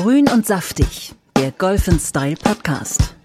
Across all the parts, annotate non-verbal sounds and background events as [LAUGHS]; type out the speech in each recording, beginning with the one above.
Grün und saftig, der Golf Style Podcast.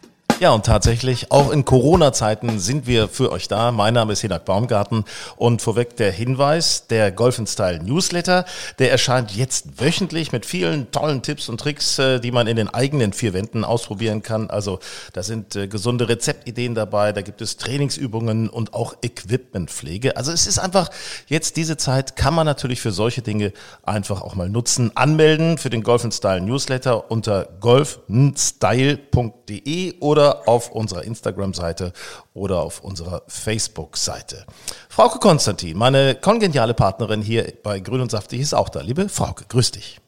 Ja, und tatsächlich, auch in Corona-Zeiten sind wir für euch da. Mein Name ist Hinak Baumgarten und vorweg der Hinweis, der Golf Style Newsletter, der erscheint jetzt wöchentlich mit vielen tollen Tipps und Tricks, äh, die man in den eigenen vier Wänden ausprobieren kann. Also da sind äh, gesunde Rezeptideen dabei, da gibt es Trainingsübungen und auch Equipmentpflege. Also es ist einfach jetzt diese Zeit, kann man natürlich für solche Dinge einfach auch mal nutzen. Anmelden für den Golf Style Newsletter unter golfstyle.de oder auf unserer Instagram-Seite oder auf unserer Facebook-Seite. Frauke Konstantin, meine kongeniale Partnerin hier bei Grün und Saftig ist auch da. Liebe Frauke, grüß dich.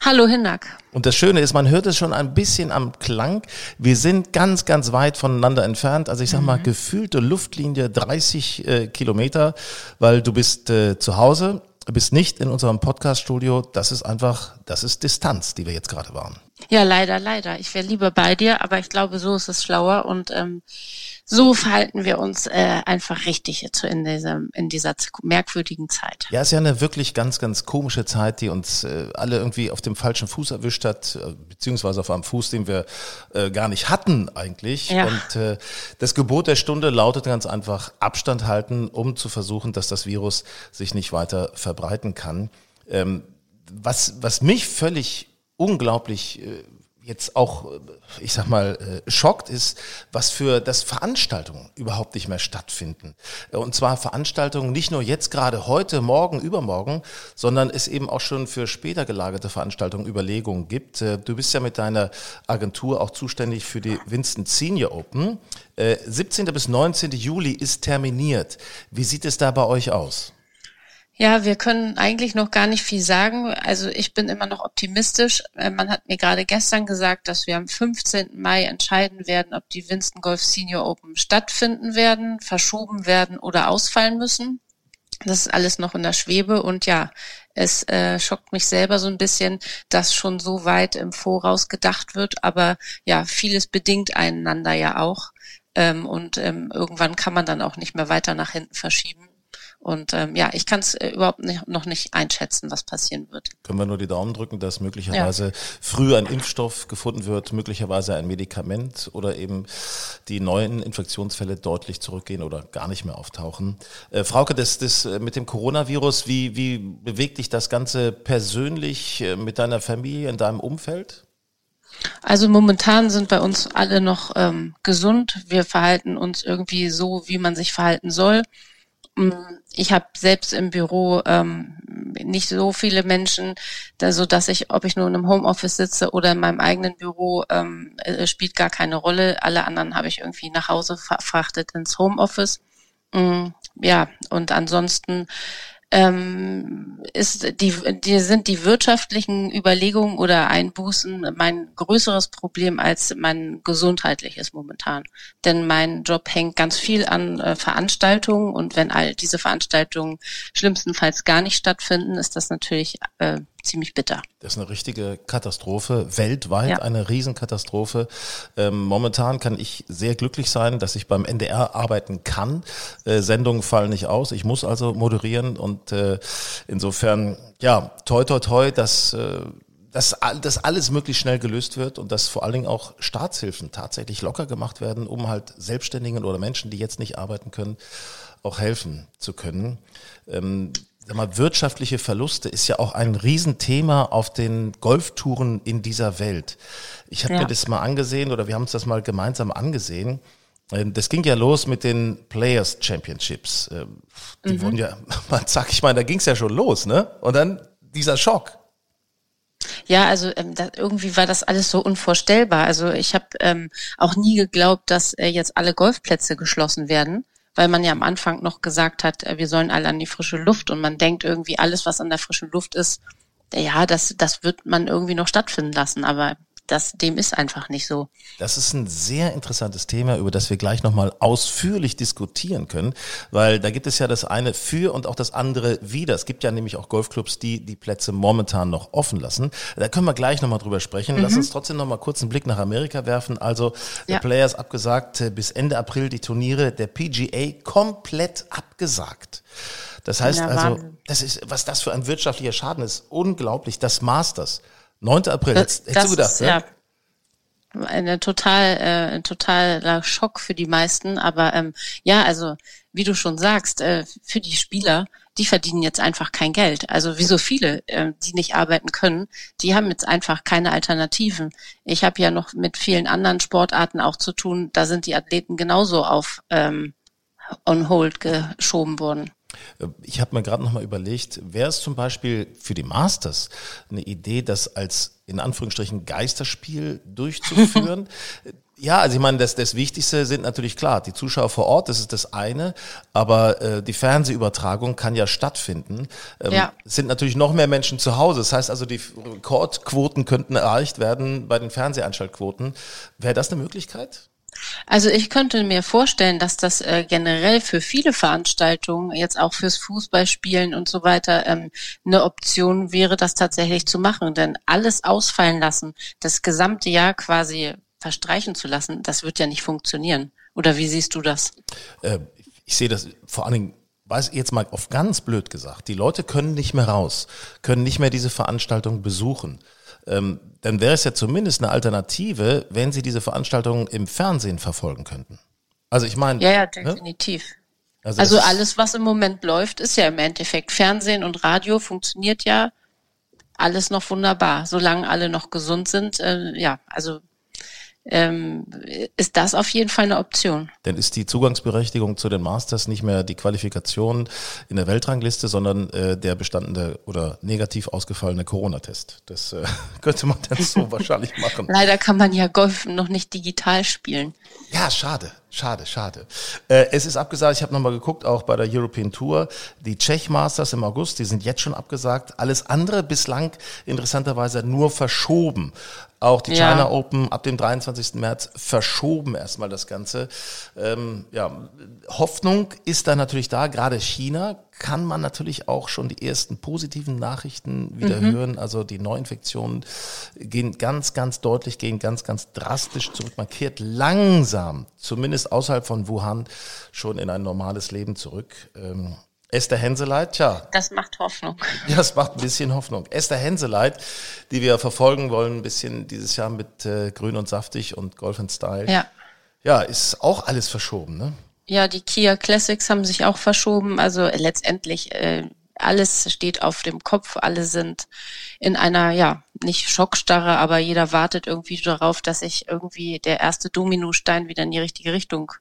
Hallo Hinnack. Und das Schöne ist, man hört es schon ein bisschen am Klang. Wir sind ganz, ganz weit voneinander entfernt. Also ich sag mal, mhm. gefühlte Luftlinie 30 äh, Kilometer, weil du bist äh, zu Hause, bist nicht in unserem Podcast-Studio. Das ist einfach, das ist Distanz, die wir jetzt gerade waren. Ja, leider, leider. Ich wäre lieber bei dir, aber ich glaube, so ist es schlauer und ähm, so verhalten wir uns äh, einfach richtig jetzt in dieser, in dieser merkwürdigen Zeit. Ja, es ist ja eine wirklich ganz, ganz komische Zeit, die uns äh, alle irgendwie auf dem falschen Fuß erwischt hat, äh, beziehungsweise auf einem Fuß, den wir äh, gar nicht hatten eigentlich. Ja. Und äh, das Gebot der Stunde lautet ganz einfach Abstand halten, um zu versuchen, dass das Virus sich nicht weiter verbreiten kann. Ähm, was, was mich völlig unglaublich äh, jetzt auch, äh, ich sag mal, äh, schockt ist, was für das Veranstaltungen überhaupt nicht mehr stattfinden. Und zwar Veranstaltungen nicht nur jetzt gerade heute, morgen, übermorgen, sondern es eben auch schon für später gelagerte Veranstaltungen Überlegungen gibt. Du bist ja mit deiner Agentur auch zuständig für die Winston Senior Open. 17. bis 19. Juli ist terminiert. Wie sieht es da bei euch aus? Ja, wir können eigentlich noch gar nicht viel sagen. Also ich bin immer noch optimistisch. Äh, man hat mir gerade gestern gesagt, dass wir am 15. Mai entscheiden werden, ob die Winston Golf Senior Open stattfinden werden, verschoben werden oder ausfallen müssen. Das ist alles noch in der Schwebe und ja, es äh, schockt mich selber so ein bisschen, dass schon so weit im Voraus gedacht wird. Aber ja, vieles bedingt einander ja auch. Ähm, und ähm, irgendwann kann man dann auch nicht mehr weiter nach hinten verschieben. Und ähm, ja, ich kann es äh, überhaupt nicht, noch nicht einschätzen, was passieren wird. Können wir nur die Daumen drücken, dass möglicherweise ja. früh ein Impfstoff gefunden wird, möglicherweise ein Medikament oder eben die neuen Infektionsfälle deutlich zurückgehen oder gar nicht mehr auftauchen. Äh, Frauke, das, das äh, mit dem Coronavirus, wie, wie bewegt dich das Ganze persönlich äh, mit deiner Familie, in deinem Umfeld? Also momentan sind bei uns alle noch ähm, gesund. Wir verhalten uns irgendwie so, wie man sich verhalten soll. Mm, ich habe selbst im Büro ähm, nicht so viele Menschen, da, so dass ich, ob ich nur in einem Homeoffice sitze oder in meinem eigenen Büro, ähm, äh, spielt gar keine Rolle. Alle anderen habe ich irgendwie nach Hause verfrachtet ins Homeoffice. Mm, ja, und ansonsten ähm, ist die, die sind die wirtschaftlichen Überlegungen oder Einbußen mein größeres Problem als mein gesundheitliches momentan. Denn mein Job hängt ganz viel an äh, Veranstaltungen und wenn all diese Veranstaltungen schlimmstenfalls gar nicht stattfinden, ist das natürlich äh, ziemlich bitter. Das ist eine richtige Katastrophe, weltweit ja. eine Riesenkatastrophe. Ähm, momentan kann ich sehr glücklich sein, dass ich beim NDR arbeiten kann. Äh, Sendungen fallen nicht aus, ich muss also moderieren und äh, insofern, ja, toi toi toi, dass äh, dass, dass alles möglichst schnell gelöst wird und dass vor allen Dingen auch Staatshilfen tatsächlich locker gemacht werden, um halt Selbstständigen oder Menschen, die jetzt nicht arbeiten können, auch helfen zu können. Ähm, sag mal, wirtschaftliche Verluste ist ja auch ein Riesenthema auf den Golftouren in dieser Welt. Ich habe ja. mir das mal angesehen oder wir haben uns das mal gemeinsam angesehen. Ähm, das ging ja los mit den Players Championships. Ähm, die mhm. wurden ja, [LAUGHS] man sag ich mal, da ging es ja schon los, ne? Und dann dieser Schock. Ja, also ähm, das, irgendwie war das alles so unvorstellbar. Also ich habe ähm, auch nie geglaubt, dass äh, jetzt alle Golfplätze geschlossen werden weil man ja am Anfang noch gesagt hat, äh, wir sollen alle an die frische Luft und man denkt irgendwie alles, was an der frischen Luft ist, ja, das, das wird man irgendwie noch stattfinden lassen, aber das, dem ist einfach nicht so. Das ist ein sehr interessantes Thema, über das wir gleich nochmal ausführlich diskutieren können, weil da gibt es ja das eine für und auch das andere wieder. Es gibt ja nämlich auch Golfclubs, die die Plätze momentan noch offen lassen. Da können wir gleich nochmal drüber sprechen. Mhm. Lass uns trotzdem nochmal kurz einen Blick nach Amerika werfen. Also ja. Players abgesagt, äh, bis Ende April die Turniere der PGA komplett abgesagt. Das heißt also, das ist, was das für ein wirtschaftlicher Schaden ist, unglaublich. Das Masters 9. April, das, hättest, du gedacht, ist, ne? ja eine total äh, ein totaler Schock für die meisten, aber ähm, ja, also wie du schon sagst, äh, für die Spieler, die verdienen jetzt einfach kein Geld. Also wie so viele, äh, die nicht arbeiten können, die haben jetzt einfach keine Alternativen. Ich habe ja noch mit vielen anderen Sportarten auch zu tun, da sind die Athleten genauso auf ähm, on hold geschoben worden. Ich habe mir gerade noch mal überlegt, wäre es zum Beispiel für die Masters eine Idee, das als in Anführungsstrichen Geisterspiel durchzuführen? [LAUGHS] Ja, also ich meine, das, das Wichtigste sind natürlich klar, die Zuschauer vor Ort, das ist das eine, aber äh, die Fernsehübertragung kann ja stattfinden. Ähm, ja. Es sind natürlich noch mehr Menschen zu Hause. Das heißt also, die Rekordquoten könnten erreicht werden bei den Fernseheinschaltquoten. Wäre das eine Möglichkeit? Also ich könnte mir vorstellen, dass das äh, generell für viele Veranstaltungen, jetzt auch fürs Fußballspielen und so weiter, ähm, eine Option wäre, das tatsächlich zu machen. Denn alles ausfallen lassen, das gesamte Jahr quasi verstreichen zu lassen, das wird ja nicht funktionieren. Oder wie siehst du das? Äh, ich sehe das vor allen Dingen weiß jetzt mal auf ganz blöd gesagt, die Leute können nicht mehr raus, können nicht mehr diese Veranstaltung besuchen ähm, dann wäre es ja zumindest eine Alternative, wenn Sie diese Veranstaltungen im Fernsehen verfolgen könnten. Also ich meine. Ja, ja, ne? definitiv. Ne? Also, also alles, was im Moment läuft, ist ja im Endeffekt Fernsehen und Radio funktioniert ja alles noch wunderbar, solange alle noch gesund sind. Äh, ja, also ähm, ist das auf jeden Fall eine Option. Denn ist die Zugangsberechtigung zu den Masters nicht mehr die Qualifikation in der Weltrangliste, sondern äh, der bestandene oder negativ ausgefallene Corona-Test. Das äh, [LAUGHS] könnte man dann so [LAUGHS] wahrscheinlich machen. Leider kann man ja Golf noch nicht digital spielen. Ja, schade. Schade, schade. Äh, es ist abgesagt, ich habe nochmal geguckt, auch bei der European Tour. Die Czech Masters im August, die sind jetzt schon abgesagt. Alles andere bislang interessanterweise nur verschoben. Auch die ja. China Open ab dem 23. März verschoben erstmal das Ganze. Ähm, ja, Hoffnung ist da natürlich da, gerade China kann man natürlich auch schon die ersten positiven Nachrichten wieder mhm. hören. Also die Neuinfektionen gehen ganz, ganz deutlich, gehen ganz, ganz drastisch zurück. Man kehrt langsam, zumindest außerhalb von Wuhan, schon in ein normales Leben zurück. Ähm, Esther Henseleit, tja. Das macht Hoffnung. Ja, das macht ein bisschen Hoffnung. Esther Henseleit, die wir verfolgen wollen, ein bisschen dieses Jahr mit äh, Grün und Saftig und Golf and Style. Ja. Ja, ist auch alles verschoben, ne? Ja, die Kia Classics haben sich auch verschoben. Also letztendlich äh, alles steht auf dem Kopf. Alle sind in einer, ja, nicht Schockstarre, aber jeder wartet irgendwie darauf, dass sich irgendwie der erste Dominostein wieder in die richtige Richtung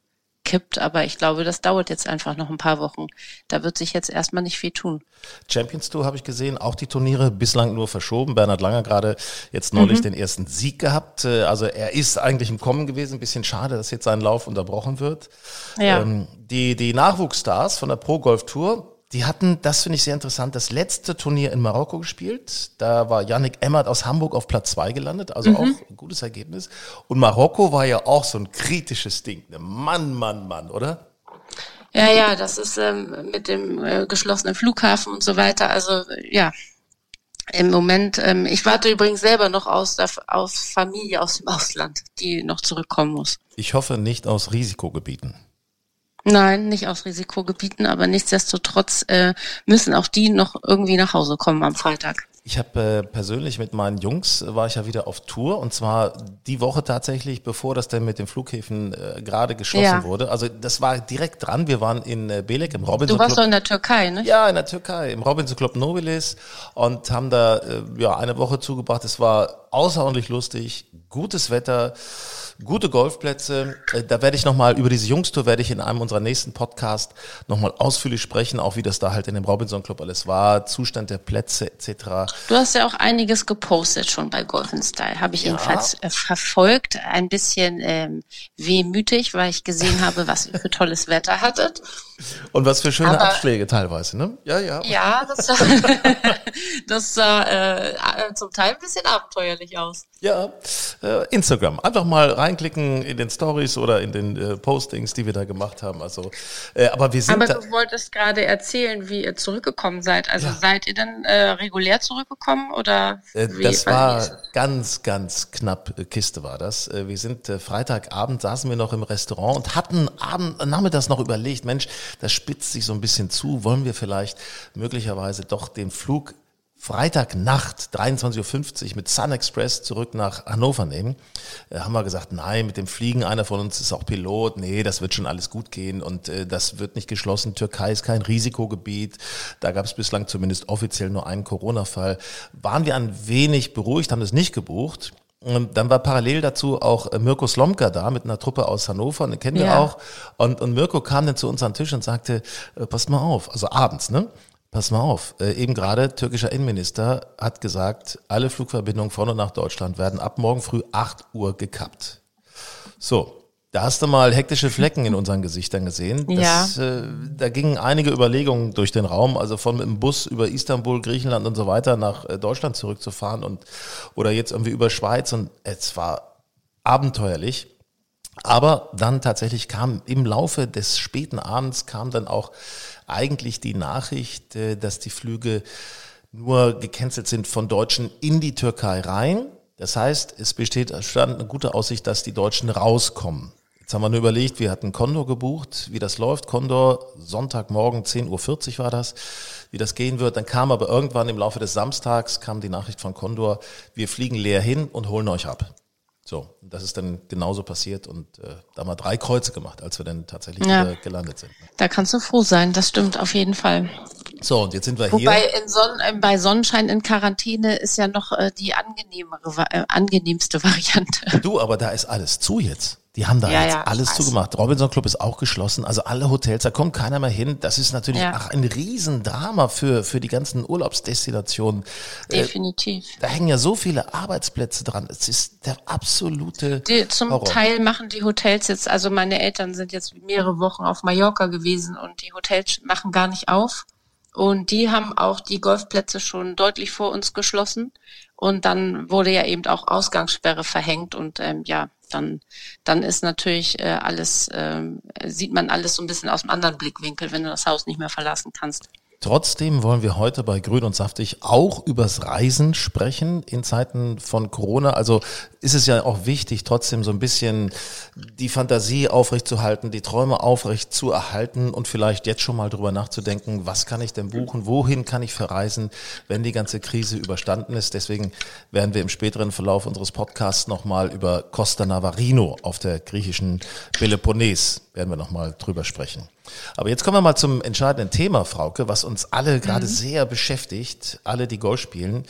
kippt. Aber ich glaube, das dauert jetzt einfach noch ein paar Wochen. Da wird sich jetzt erstmal nicht viel tun. Champions Tour habe ich gesehen, auch die Turniere bislang nur verschoben. Bernhard Langer gerade jetzt neulich mhm. den ersten Sieg gehabt. Äh, also er ist eigentlich im Kommen gewesen. Ein bisschen schade, dass jetzt sein Lauf unterbrochen wird. Ja. Ähm, die, die Nachwuchsstars von der Pro Golf Tour, die hatten, das finde ich sehr interessant, das letzte Turnier in Marokko gespielt. Da war Yannick Emmert aus Hamburg auf Platz zwei gelandet, also mhm. auch ein gutes Ergebnis. Und Marokko war ja auch so ein kritisches Ding. Mann, Mann, Mann, oder? Ja, ja, das ist ähm, mit dem äh, geschlossenen Flughafen und so weiter. Also ja, im Moment, ähm, ich warte übrigens selber noch aus, der, aus Familie aus dem Ausland, die noch zurückkommen muss. Ich hoffe nicht aus Risikogebieten. Nein, nicht aus Risikogebieten, aber nichtsdestotrotz äh, müssen auch die noch irgendwie nach Hause kommen am Freitag. Ich habe äh, persönlich mit meinen Jungs äh, war ich ja wieder auf Tour und zwar die Woche tatsächlich, bevor das dann mit den Flughäfen äh, gerade geschlossen ja. wurde. Also das war direkt dran. Wir waren in äh, Belek im Robinson Du warst Club. doch in der Türkei, ne? Ja, in der Türkei, im Robinson Club Nobilis und haben da äh, ja eine Woche zugebracht. Es war außerordentlich lustig, gutes Wetter, gute Golfplätze. Äh, da werde ich nochmal, über diese Jungstour werde ich in einem unserer nächsten Podcast nochmal ausführlich sprechen, auch wie das da halt in dem Robinson Club alles war, Zustand der Plätze etc. Du hast ja auch einiges gepostet schon bei Golf Style, habe ich ja. jedenfalls äh, verfolgt. Ein bisschen ähm, wehmütig, weil ich gesehen habe, was ihr für tolles Wetter hattet. Und was für schöne Aber, Abschläge teilweise, ne? Ja, ja. Ja, das sah, [LAUGHS] das sah äh, zum Teil ein bisschen abenteuerlich aus. Ja, äh, Instagram. Einfach mal reinklicken in den Stories oder in den äh, Postings, die wir da gemacht haben. Also, äh, aber wir sind. Aber du wolltest gerade erzählen, wie ihr zurückgekommen seid. Also ja. seid ihr dann äh, regulär zurückgekommen oder? Äh, das war ganz, ganz knapp. Äh, Kiste war das. Äh, wir sind äh, Freitagabend saßen wir noch im Restaurant und hatten Abend nachmittags noch überlegt, Mensch, das spitzt sich so ein bisschen zu. Wollen wir vielleicht möglicherweise doch den Flug Freitagnacht 23.50 Uhr mit Sun Express zurück nach Hannover nehmen, äh, haben wir gesagt, nein, mit dem Fliegen, einer von uns ist auch Pilot, nee, das wird schon alles gut gehen und äh, das wird nicht geschlossen. Türkei ist kein Risikogebiet, da gab es bislang zumindest offiziell nur einen Corona-Fall. Waren wir ein wenig beruhigt, haben das nicht gebucht. Und dann war parallel dazu auch äh, Mirko Slomka da mit einer Truppe aus Hannover, den kennen wir ja. auch. Und, und Mirko kam dann zu uns an den Tisch und sagte, äh, pass mal auf, also abends, ne? Pass mal auf, äh, eben gerade türkischer Innenminister hat gesagt, alle Flugverbindungen von und nach Deutschland werden ab morgen früh 8 Uhr gekappt. So, da hast du mal hektische Flecken in unseren Gesichtern gesehen. Das, ja. Äh, da gingen einige Überlegungen durch den Raum, also von mit dem Bus über Istanbul, Griechenland und so weiter nach äh, Deutschland zurückzufahren und oder jetzt irgendwie über Schweiz und es war abenteuerlich. Aber dann tatsächlich kam im Laufe des späten Abends kam dann auch eigentlich die Nachricht, äh, dass die Flüge nur gecancelt sind von Deutschen in die Türkei rein. Das heißt, es besteht stand eine gute Aussicht, dass die Deutschen rauskommen. Jetzt haben wir nur überlegt, wir hatten Condor gebucht, wie das läuft. Condor, Sonntagmorgen 10.40 Uhr war das, wie das gehen wird. Dann kam aber irgendwann im Laufe des Samstags kam die Nachricht von Condor, wir fliegen leer hin und holen euch ab. So, das ist dann genauso passiert und äh, da haben wir drei Kreuze gemacht, als wir dann tatsächlich ja. gelandet sind. Da kannst du froh sein, das stimmt auf jeden Fall. So, und jetzt sind wir Wobei hier. In Son äh, bei Sonnenschein in Quarantäne ist ja noch äh, die angenehmere, äh, angenehmste [LAUGHS] Variante. Du, aber da ist alles zu jetzt. Die haben da ja, jetzt ja, alles zugemacht. Robinson Club ist auch geschlossen, also alle Hotels, da kommt keiner mehr hin. Das ist natürlich ja. ach, ein Riesendrama für, für die ganzen Urlaubsdestinationen. Äh, Definitiv. Äh, da hängen ja so viele Arbeitsplätze dran. Es ist der absolute. Die, zum Horror. Teil machen die Hotels jetzt, also meine Eltern sind jetzt mehrere Wochen auf Mallorca gewesen und die Hotels machen gar nicht auf. Und die haben auch die Golfplätze schon deutlich vor uns geschlossen. Und dann wurde ja eben auch Ausgangssperre verhängt und ähm, ja, dann, dann ist natürlich äh, alles, äh, sieht man alles so ein bisschen aus einem anderen Blickwinkel, wenn du das Haus nicht mehr verlassen kannst. Trotzdem wollen wir heute bei Grün und Saftig auch übers Reisen sprechen in Zeiten von Corona. Also ist es ja auch wichtig, trotzdem so ein bisschen die Fantasie aufrechtzuerhalten, die Träume aufrecht zu erhalten und vielleicht jetzt schon mal drüber nachzudenken, was kann ich denn buchen, wohin kann ich verreisen, wenn die ganze Krise überstanden ist. Deswegen werden wir im späteren Verlauf unseres Podcasts nochmal über Costa Navarino auf der griechischen Peloponnes werden wir nochmal drüber sprechen. Aber jetzt kommen wir mal zum entscheidenden Thema, Frauke, was uns alle gerade mhm. sehr beschäftigt, alle, die Golf spielen.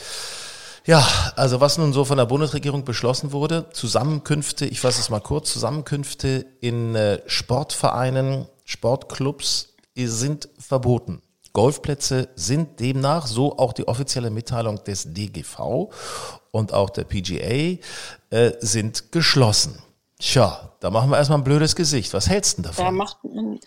Ja, also was nun so von der Bundesregierung beschlossen wurde, Zusammenkünfte, ich fasse es mal kurz, Zusammenkünfte in äh, Sportvereinen, Sportclubs sind verboten. Golfplätze sind demnach, so auch die offizielle Mitteilung des DGV und auch der PGA, äh, sind geschlossen. Tja, da machen wir erstmal ein blödes Gesicht. Was hältst du davon? Da macht man,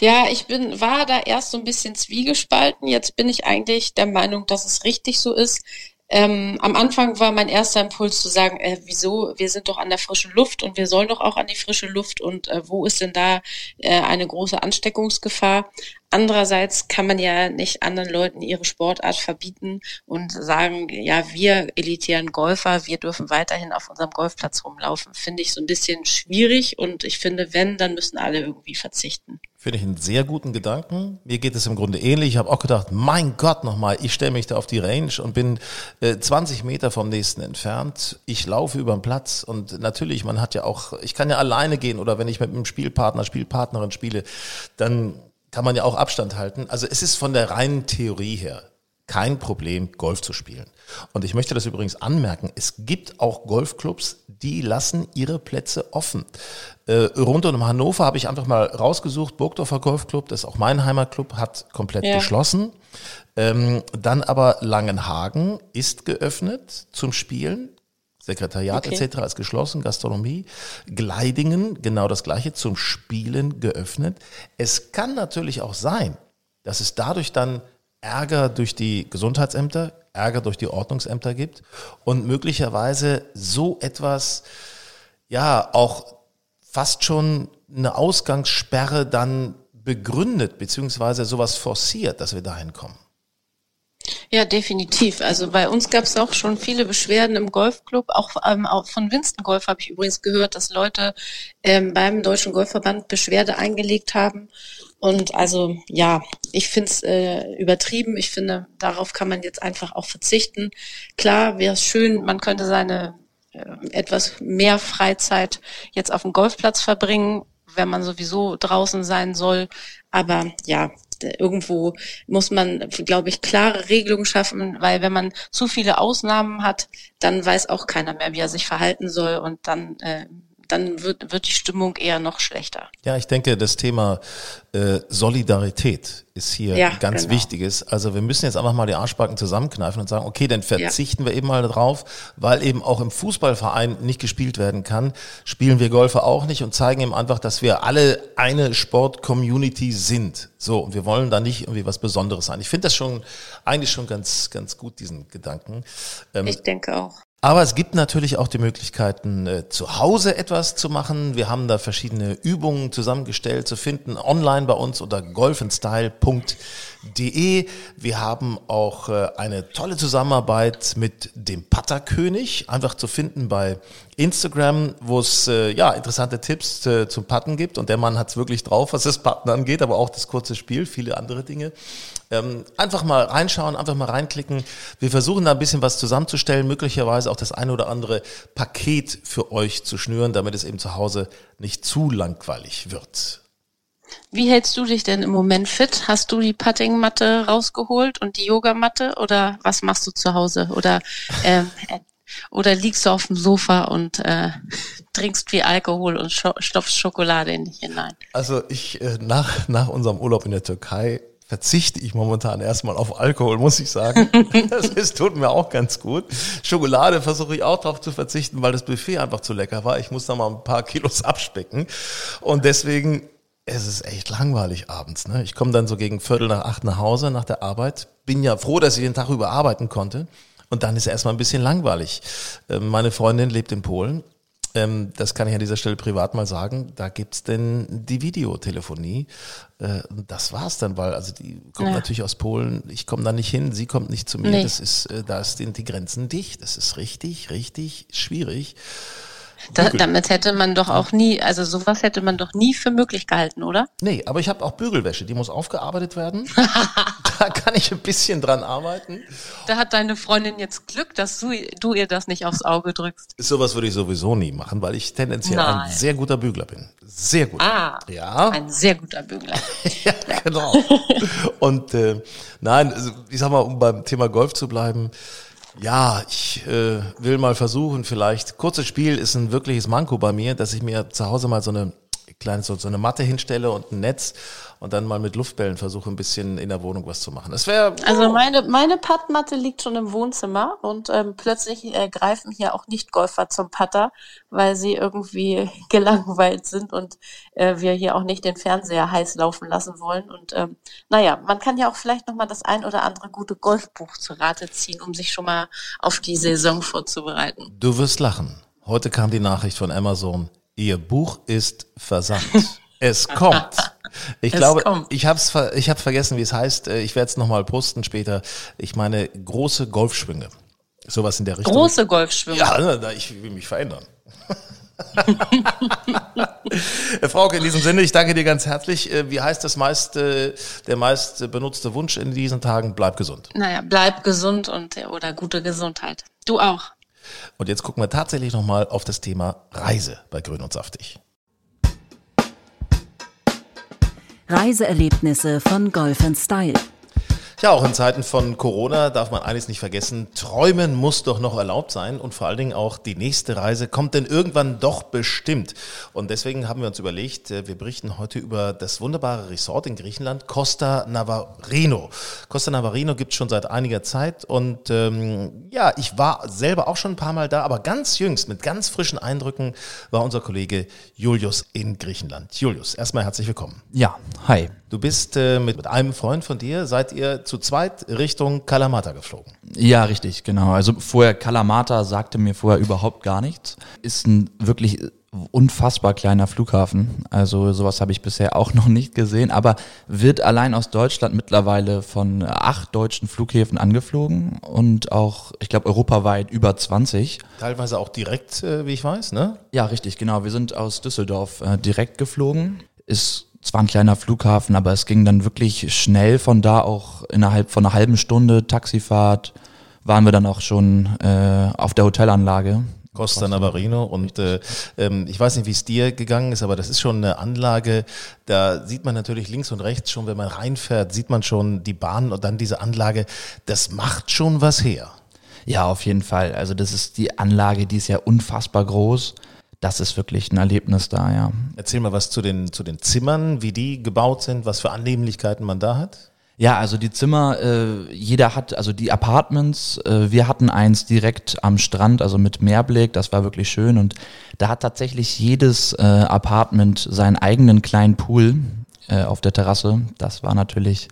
ja, ich bin, war da erst so ein bisschen zwiegespalten. Jetzt bin ich eigentlich der Meinung, dass es richtig so ist. Ähm, am Anfang war mein erster Impuls zu sagen, äh, wieso, wir sind doch an der frischen Luft und wir sollen doch auch an die frische Luft und äh, wo ist denn da äh, eine große Ansteckungsgefahr? Andererseits kann man ja nicht anderen Leuten ihre Sportart verbieten und sagen, ja, wir elitären Golfer, wir dürfen weiterhin auf unserem Golfplatz rumlaufen. Finde ich so ein bisschen schwierig und ich finde, wenn, dann müssen alle irgendwie verzichten. Finde ich einen sehr guten Gedanken. Mir geht es im Grunde ähnlich. Ich habe auch gedacht, mein Gott nochmal, ich stelle mich da auf die Range und bin äh, 20 Meter vom nächsten entfernt. Ich laufe über den Platz und natürlich, man hat ja auch, ich kann ja alleine gehen oder wenn ich mit einem Spielpartner, Spielpartnerin spiele, dann kann man ja auch Abstand halten. Also es ist von der reinen Theorie her kein Problem, Golf zu spielen. Und ich möchte das übrigens anmerken, es gibt auch Golfclubs, die lassen ihre Plätze offen. Äh, rund um Hannover habe ich einfach mal rausgesucht, Burgdorfer Golfclub, das ist auch mein Heimatclub, hat komplett ja. geschlossen. Ähm, dann aber Langenhagen ist geöffnet zum Spielen. Sekretariat okay. etc. ist geschlossen, Gastronomie. Gleidingen, genau das gleiche, zum Spielen geöffnet. Es kann natürlich auch sein, dass es dadurch dann Ärger durch die Gesundheitsämter, Ärger durch die Ordnungsämter gibt und möglicherweise so etwas, ja, auch fast schon eine Ausgangssperre dann begründet, beziehungsweise sowas forciert, dass wir dahin kommen. Ja, definitiv. Also bei uns gab es auch schon viele Beschwerden im Golfclub. Auch, ähm, auch von Winston Golf habe ich übrigens gehört, dass Leute ähm, beim Deutschen Golfverband Beschwerde eingelegt haben und also ja, ich finde es äh, übertrieben. Ich finde, darauf kann man jetzt einfach auch verzichten. Klar wäre es schön, man könnte seine äh, etwas mehr Freizeit jetzt auf dem Golfplatz verbringen, wenn man sowieso draußen sein soll. Aber ja, irgendwo muss man, glaube ich, klare Regelungen schaffen, weil wenn man zu viele Ausnahmen hat, dann weiß auch keiner mehr, wie er sich verhalten soll und dann äh, dann wird, wird die Stimmung eher noch schlechter. Ja, ich denke, das Thema äh, Solidarität ist hier ja, ganz genau. wichtiges. Also wir müssen jetzt einfach mal die Arschbacken zusammenkneifen und sagen, okay, dann verzichten ja. wir eben mal darauf, weil eben auch im Fußballverein nicht gespielt werden kann, spielen wir Golfer auch nicht und zeigen eben einfach, dass wir alle eine Sport-Community sind. So, und wir wollen da nicht irgendwie was Besonderes sein. Ich finde das schon eigentlich schon ganz, ganz gut, diesen Gedanken. Ähm, ich denke auch. Aber es gibt natürlich auch die Möglichkeiten, äh, zu Hause etwas zu machen. Wir haben da verschiedene Übungen zusammengestellt, zu finden online bei uns unter golfenstyle.de. Wir haben auch äh, eine tolle Zusammenarbeit mit dem Patterkönig, einfach zu finden bei Instagram, wo es äh, ja interessante Tipps äh, zum Patten gibt. Und der Mann hat es wirklich drauf, was das Patten angeht, aber auch das kurze Spiel, viele andere Dinge. Ähm, einfach mal reinschauen, einfach mal reinklicken. Wir versuchen da ein bisschen was zusammenzustellen, möglicherweise auch das eine oder andere Paket für euch zu schnüren, damit es eben zu Hause nicht zu langweilig wird. Wie hältst du dich denn im Moment fit? Hast du die Puttingmatte rausgeholt und die Yogamatte oder was machst du zu Hause? Oder ähm, oder liegst du auf dem Sofa und äh, trinkst viel Alkohol und stopfst Schokolade in dich hinein? Also ich äh, nach nach unserem Urlaub in der Türkei verzichte ich momentan erstmal auf Alkohol, muss ich sagen. [LAUGHS] das ist, tut mir auch ganz gut. Schokolade versuche ich auch darauf zu verzichten, weil das Buffet einfach zu lecker war. Ich muss da mal ein paar Kilos abspecken. Und deswegen, es ist echt langweilig abends. Ne? Ich komme dann so gegen Viertel nach acht nach Hause nach der Arbeit. Bin ja froh, dass ich den Tag über arbeiten konnte. Und dann ist erstmal ein bisschen langweilig. Ähm, meine Freundin lebt in Polen ähm, das kann ich an dieser Stelle privat mal sagen, da gibt's denn die Videotelefonie. Äh, das war's dann, weil also die kommt ja. natürlich aus Polen, ich komme da nicht hin, sie kommt nicht zu mir. Nee. Das ist, äh, da sind die Grenzen dicht. Das ist richtig, richtig schwierig. Da, damit hätte man doch auch nie, also sowas hätte man doch nie für möglich gehalten, oder? Nee, aber ich habe auch Bügelwäsche, die muss aufgearbeitet werden. [LAUGHS] da kann ich ein bisschen dran arbeiten. Da hat deine Freundin jetzt Glück, dass du, du ihr das nicht aufs Auge drückst. Sowas würde ich sowieso nie machen, weil ich tendenziell Nein. ein sehr guter Bügler bin. Sehr gut. Ah, ja. Ein sehr guter Bügler. [LAUGHS] ja, genau. Und äh, nein, also, ich sag mal, um beim Thema Golf zu bleiben, ja, ich äh, will mal versuchen, vielleicht. Kurzes Spiel ist ein wirkliches Manko bei mir, dass ich mir zu Hause mal so eine kleine so, so eine Matte hinstelle und ein Netz und dann mal mit Luftbällen versuche, ein bisschen in der Wohnung was zu machen. Das wäre. Also meine, meine Puttmatte liegt schon im Wohnzimmer und ähm, plötzlich äh, greifen hier auch Nicht-Golfer zum Putter, weil sie irgendwie [LAUGHS] gelangweilt sind und äh, wir hier auch nicht den Fernseher heiß laufen lassen wollen. Und ähm, naja, man kann ja auch vielleicht nochmal das ein oder andere gute Golfbuch zu Rate ziehen, um sich schon mal auf die Saison vorzubereiten. Du wirst lachen. Heute kam die Nachricht von Amazon. Ihr Buch ist versandt. [LAUGHS] Es kommt. Ich es glaube, kommt. ich habe ich hab vergessen, wie es heißt. Äh, ich werde es nochmal posten später. Ich meine, große Golfschwünge. Sowas in der Richtung. Große Golfschwünge. Ja, ich will mich verändern. Herr Frauke, in diesem Sinne, ich danke dir ganz herzlich. Äh, wie heißt das meist, der meist benutzte Wunsch in diesen Tagen? Bleib gesund. Naja, bleib gesund und oder gute Gesundheit. Du auch. Und jetzt gucken wir tatsächlich nochmal auf das Thema Reise bei Grün und Saftig. Reiseerlebnisse von Golf Style. Tja, auch in Zeiten von Corona darf man eines nicht vergessen. Träumen muss doch noch erlaubt sein und vor allen Dingen auch die nächste Reise kommt denn irgendwann doch bestimmt. Und deswegen haben wir uns überlegt, äh, wir berichten heute über das wunderbare Resort in Griechenland, Costa Navarino. Costa Navarino gibt es schon seit einiger Zeit und ähm, ja, ich war selber auch schon ein paar Mal da, aber ganz jüngst mit ganz frischen Eindrücken war unser Kollege Julius in Griechenland. Julius, erstmal herzlich willkommen. Ja, hi. Du bist äh, mit, mit einem Freund von dir, seid ihr zu zweit Richtung Kalamata geflogen? Ja, richtig, genau. Also vorher Kalamata sagte mir vorher überhaupt gar nichts. Ist ein wirklich unfassbar kleiner Flughafen. Also sowas habe ich bisher auch [LAUGHS] noch nicht gesehen, aber wird allein aus Deutschland mittlerweile von acht deutschen Flughäfen angeflogen und auch, ich glaube, europaweit über 20. Teilweise auch direkt, äh, wie ich weiß, ne? Ja, richtig, genau. Wir sind aus Düsseldorf äh, direkt geflogen. Ist zwar ein kleiner Flughafen, aber es ging dann wirklich schnell von da auch innerhalb von einer halben Stunde Taxifahrt waren wir dann auch schon äh, auf der Hotelanlage. Costa Navarino und äh, ähm, ich weiß nicht, wie es dir gegangen ist, aber das ist schon eine Anlage, da sieht man natürlich links und rechts schon, wenn man reinfährt, sieht man schon die Bahn und dann diese Anlage, das macht schon was her. Ja, auf jeden Fall. Also das ist die Anlage, die ist ja unfassbar groß das ist wirklich ein Erlebnis da, ja. Erzähl mal was zu den, zu den Zimmern, wie die gebaut sind, was für Annehmlichkeiten man da hat. Ja, also die Zimmer, äh, jeder hat, also die Apartments, äh, wir hatten eins direkt am Strand, also mit Meerblick, das war wirklich schön und da hat tatsächlich jedes äh, Apartment seinen eigenen kleinen Pool äh, auf der Terrasse. Das war natürlich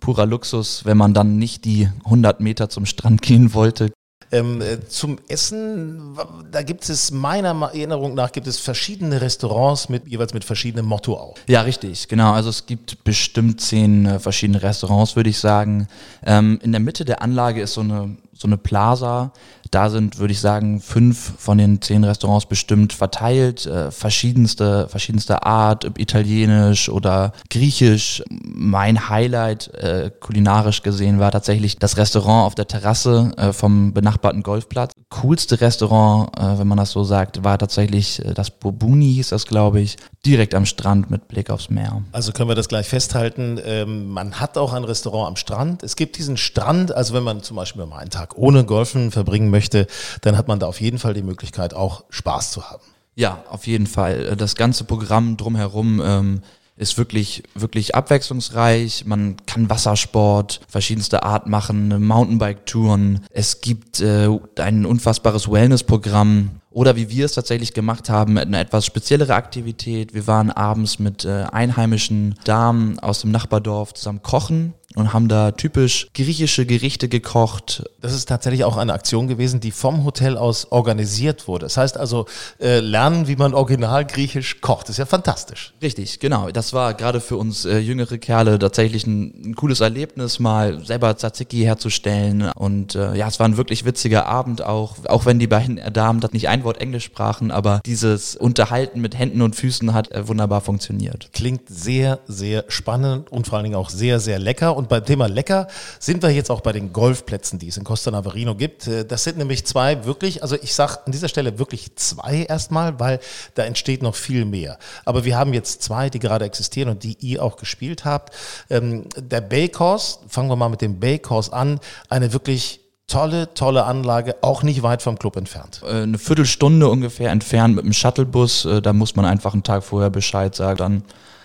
purer Luxus, wenn man dann nicht die 100 Meter zum Strand [LAUGHS] gehen wollte, ähm, äh, zum Essen, da gibt es meiner Erinnerung nach gibt es verschiedene Restaurants mit jeweils mit verschiedenem Motto auch. Ja, richtig, genau. Also es gibt bestimmt zehn äh, verschiedene Restaurants, würde ich sagen. Ähm, in der Mitte der Anlage ist so eine so eine Plaza. Da sind, würde ich sagen, fünf von den zehn Restaurants bestimmt verteilt, äh, verschiedenste, verschiedenste Art, italienisch oder griechisch. Mein Highlight äh, kulinarisch gesehen war tatsächlich das Restaurant auf der Terrasse äh, vom benachbarten Golfplatz. Coolste Restaurant, äh, wenn man das so sagt, war tatsächlich äh, das Bobuni, hieß das, glaube ich, direkt am Strand mit Blick aufs Meer. Also können wir das gleich festhalten. Ähm, man hat auch ein Restaurant am Strand. Es gibt diesen Strand, also wenn man zum Beispiel mal einen Tag ohne Golfen verbringen möchte, dann hat man da auf jeden Fall die Möglichkeit, auch Spaß zu haben. Ja, auf jeden Fall. Das ganze Programm drumherum ähm, ist wirklich, wirklich abwechslungsreich. Man kann Wassersport, verschiedenste Art machen, Mountainbike-Touren. Es gibt äh, ein unfassbares Wellness-Programm. Oder wie wir es tatsächlich gemacht haben, eine etwas speziellere Aktivität. Wir waren abends mit äh, einheimischen Damen aus dem Nachbardorf zusammen kochen und haben da typisch griechische Gerichte gekocht. Das ist tatsächlich auch eine Aktion gewesen, die vom Hotel aus organisiert wurde. Das heißt also, äh, lernen, wie man original griechisch kocht. Das ist ja fantastisch. Richtig, genau. Das war gerade für uns äh, jüngere Kerle tatsächlich ein, ein, cooles Erlebnis, mal selber Tzatziki herzustellen. Und äh, ja, es war ein wirklich witziger Abend auch, auch wenn die beiden Damen das nicht ein Wort Englisch sprachen, aber dieses Unterhalten mit Händen und Füßen hat äh, wunderbar funktioniert. Klingt sehr, sehr spannend und vor allen Dingen auch sehr, sehr lecker. Und beim Thema lecker sind wir jetzt auch bei den Golfplätzen, die es in Costa Navarino gibt. Äh, das sind nämlich zwei wirklich, also ich sage an dieser Stelle wirklich zwei erstmal, weil da entsteht noch viel mehr. Aber wir haben jetzt zwei, die gerade existieren und die ihr auch gespielt habt. Ähm, der Bay Course, fangen wir mal mit dem Bay Course an, eine wirklich tolle, tolle Anlage, auch nicht weit vom Club entfernt. Äh, eine Viertelstunde ungefähr entfernt mit dem Shuttlebus. Äh, da muss man einfach einen Tag vorher Bescheid sagen, dann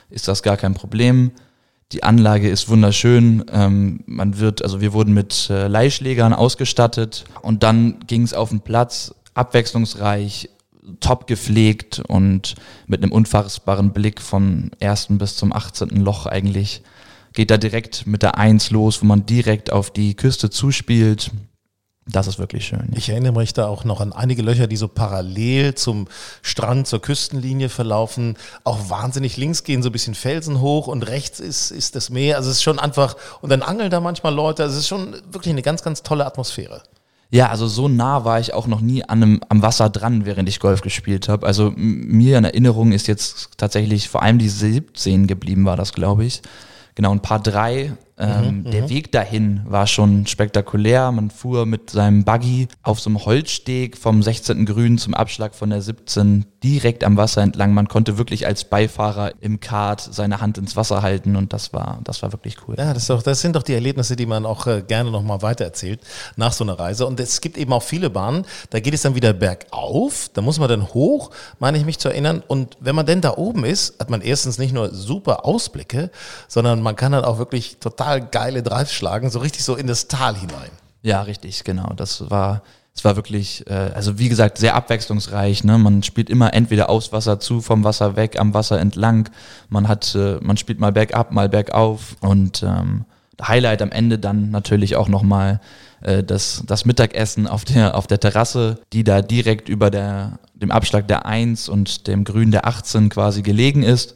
ist das gar kein Problem. Die Anlage ist wunderschön. Ähm, man wird, also wir wurden mit äh, Leihschlägern ausgestattet und dann ging es auf den Platz, abwechslungsreich, top gepflegt und mit einem unfassbaren Blick vom ersten bis zum 18. Loch eigentlich. Geht da direkt mit der Eins los, wo man direkt auf die Küste zuspielt. Das ist wirklich schön. Ich erinnere mich da auch noch an einige Löcher, die so parallel zum Strand, zur Küstenlinie verlaufen. Auch wahnsinnig links gehen so ein bisschen Felsen hoch und rechts ist, ist das Meer. Also es ist schon einfach, und dann angeln da manchmal Leute. Also es ist schon wirklich eine ganz, ganz tolle Atmosphäre. Ja, also so nah war ich auch noch nie an einem, am Wasser dran, während ich Golf gespielt habe. Also mir in Erinnerung ist jetzt tatsächlich vor allem die 17 geblieben, war das, glaube ich. Genau, ein paar drei Ähm, mhm, der mhm. Weg dahin war schon spektakulär. Man fuhr mit seinem Buggy auf so einem Holzsteg vom 16. Grün zum Abschlag von der 17 direkt am Wasser entlang. Man konnte wirklich als Beifahrer im Kart seine Hand ins Wasser halten und das war, das war wirklich cool. Ja, das, doch, das sind doch die Erlebnisse, die man auch äh, gerne nochmal weitererzählt nach so einer Reise. Und es gibt eben auch viele Bahnen, da geht es dann wieder bergauf, da muss man dann hoch, meine ich mich zu erinnern. Und wenn man denn da oben ist, hat man erstens nicht nur super Ausblicke, sondern man kann dann auch wirklich total total geile Drives schlagen, so richtig so in das Tal hinein. Ja, richtig, genau. Das war, es war wirklich, äh, also wie gesagt, sehr abwechslungsreich. Ne? Man spielt immer entweder aus Wasser zu, vom Wasser weg, am Wasser entlang. Man hat, äh, man spielt mal bergab, mal bergauf und ähm, Highlight am Ende dann natürlich auch nochmal äh, das, das Mittagessen auf der, auf der Terrasse, die da direkt über der, dem Abschlag der 1 und dem Grün der 18 quasi gelegen ist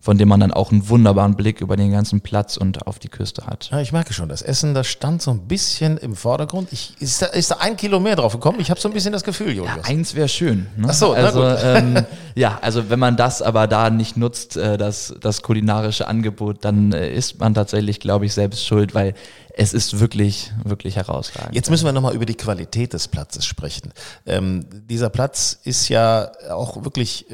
von dem man dann auch einen wunderbaren Blick über den ganzen Platz und auf die Küste hat. Ja, ich merke schon, das Essen, das stand so ein bisschen im Vordergrund. Ich, ist, da, ist da ein Kilo mehr drauf gekommen? Ich habe so ein bisschen das Gefühl, Julius. Ja, eins wäre schön. Ne? Ach so, also, ähm, [LAUGHS] ja, also wenn man das aber da nicht nutzt, äh, das, das kulinarische Angebot, dann äh, ist man tatsächlich, glaube ich, selbst schuld, weil es ist wirklich, wirklich herausragend. Jetzt müssen wir nochmal über die Qualität des Platzes sprechen. Ähm, dieser Platz ist ja auch wirklich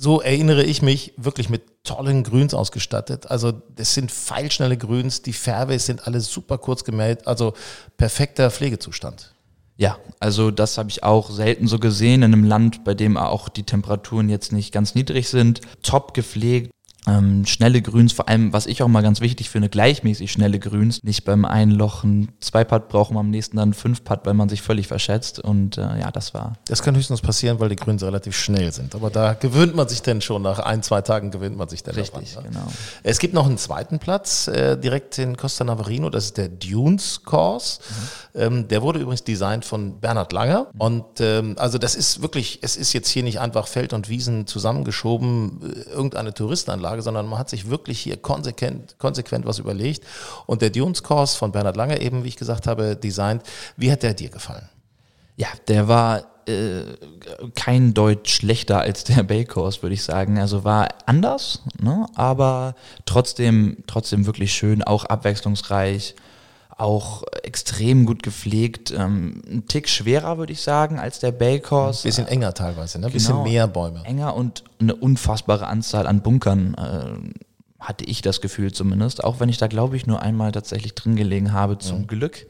so erinnere ich mich, wirklich mit tollen Grüns ausgestattet. Also das sind feilschnelle Grüns, die Färbe sind alle super kurz gemeldet, also perfekter Pflegezustand. Ja, also das habe ich auch selten so gesehen in einem Land, bei dem auch die Temperaturen jetzt nicht ganz niedrig sind. Top gepflegt, ähm, schnelle Grüns, vor allem, was ich auch mal ganz wichtig finde, gleichmäßig schnelle Grüns. Nicht beim einen Loch ein Zwei-Putt brauchen, am nächsten dann fünf Putt, weil man sich völlig verschätzt. Und äh, ja, das war. Das kann höchstens passieren, weil die Grüns relativ schnell sind. Aber da gewöhnt man sich denn schon. Nach ein, zwei Tagen gewöhnt man sich dann Richtig, daran, genau. Es gibt noch einen zweiten Platz, äh, direkt in Costa Navarino. Das ist der Dunes Course. Mhm. Ähm, der wurde übrigens designt von Bernhard Langer. Mhm. Und ähm, also das ist wirklich, es ist jetzt hier nicht einfach Feld und Wiesen zusammengeschoben, äh, irgendeine Touristenanlage Anlage, sondern man hat sich wirklich hier konsequent, konsequent was überlegt. Und der Dunes Course von Bernhard Lange eben, wie ich gesagt habe, designt. Wie hat der dir gefallen? Ja, der war äh, kein Deutsch schlechter als der Course, würde ich sagen. Also war anders, ne? aber trotzdem, trotzdem wirklich schön, auch abwechslungsreich auch extrem gut gepflegt. Ähm, ein Tick schwerer, würde ich sagen, als der Bay Course. Bisschen enger teilweise, ne? Ein bisschen genau, mehr Bäume. Enger und eine unfassbare Anzahl an Bunkern. Äh, hatte ich das Gefühl zumindest, auch wenn ich da glaube ich nur einmal tatsächlich drin gelegen habe, zum mhm. Glück.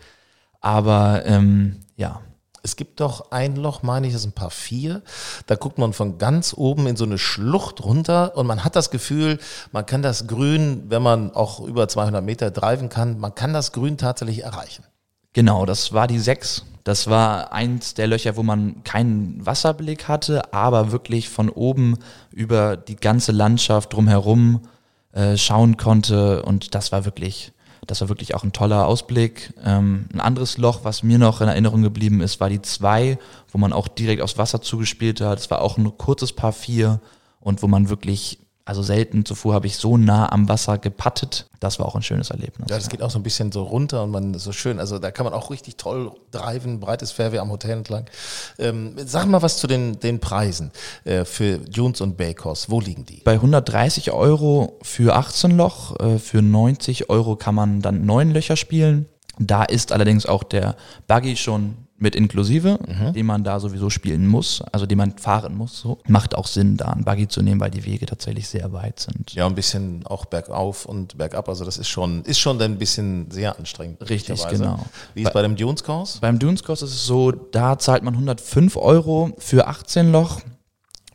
Aber ähm, ja, es gibt doch ein Loch, meine ich, das ist ein paar vier. Da guckt man von ganz oben in so eine Schlucht runter und man hat das Gefühl, man kann das Grün, wenn man auch über 200 Meter driven kann, man kann das Grün tatsächlich erreichen. Genau, das war die sechs. Das war eins der Löcher, wo man keinen Wasserblick hatte, aber wirklich von oben über die ganze Landschaft drumherum äh, schauen konnte und das war wirklich das war wirklich auch ein toller Ausblick. Ähm, ein anderes Loch, was mir noch in Erinnerung geblieben ist, war die 2, wo man auch direkt aufs Wasser zugespielt hat. Es war auch ein kurzes Paar 4 und wo man wirklich also selten zuvor habe ich so nah am Wasser gepattet. Das war auch ein schönes Erlebnis. Ja, das geht auch so ein bisschen so runter und man so schön. Also da kann man auch richtig toll driven, breites Fairway am Hotel entlang. Ähm, sag mal was zu den, den Preisen äh, für Dunes und Baycors. Wo liegen die? Bei 130 Euro für 18 Loch, äh, für 90 Euro kann man dann neun Löcher spielen. Da ist allerdings auch der Buggy schon mit inklusive, mhm. den man da sowieso spielen muss, also den man fahren muss. So. Macht auch Sinn, da einen Buggy zu nehmen, weil die Wege tatsächlich sehr weit sind. Ja, ein bisschen auch bergauf und bergab. Also das ist schon, ist schon dann ein bisschen sehr anstrengend. Richtig, genau. Wie ist bei, bei dem Dunes Course? Beim Dunes Course ist es so, da zahlt man 105 Euro für 18 Loch,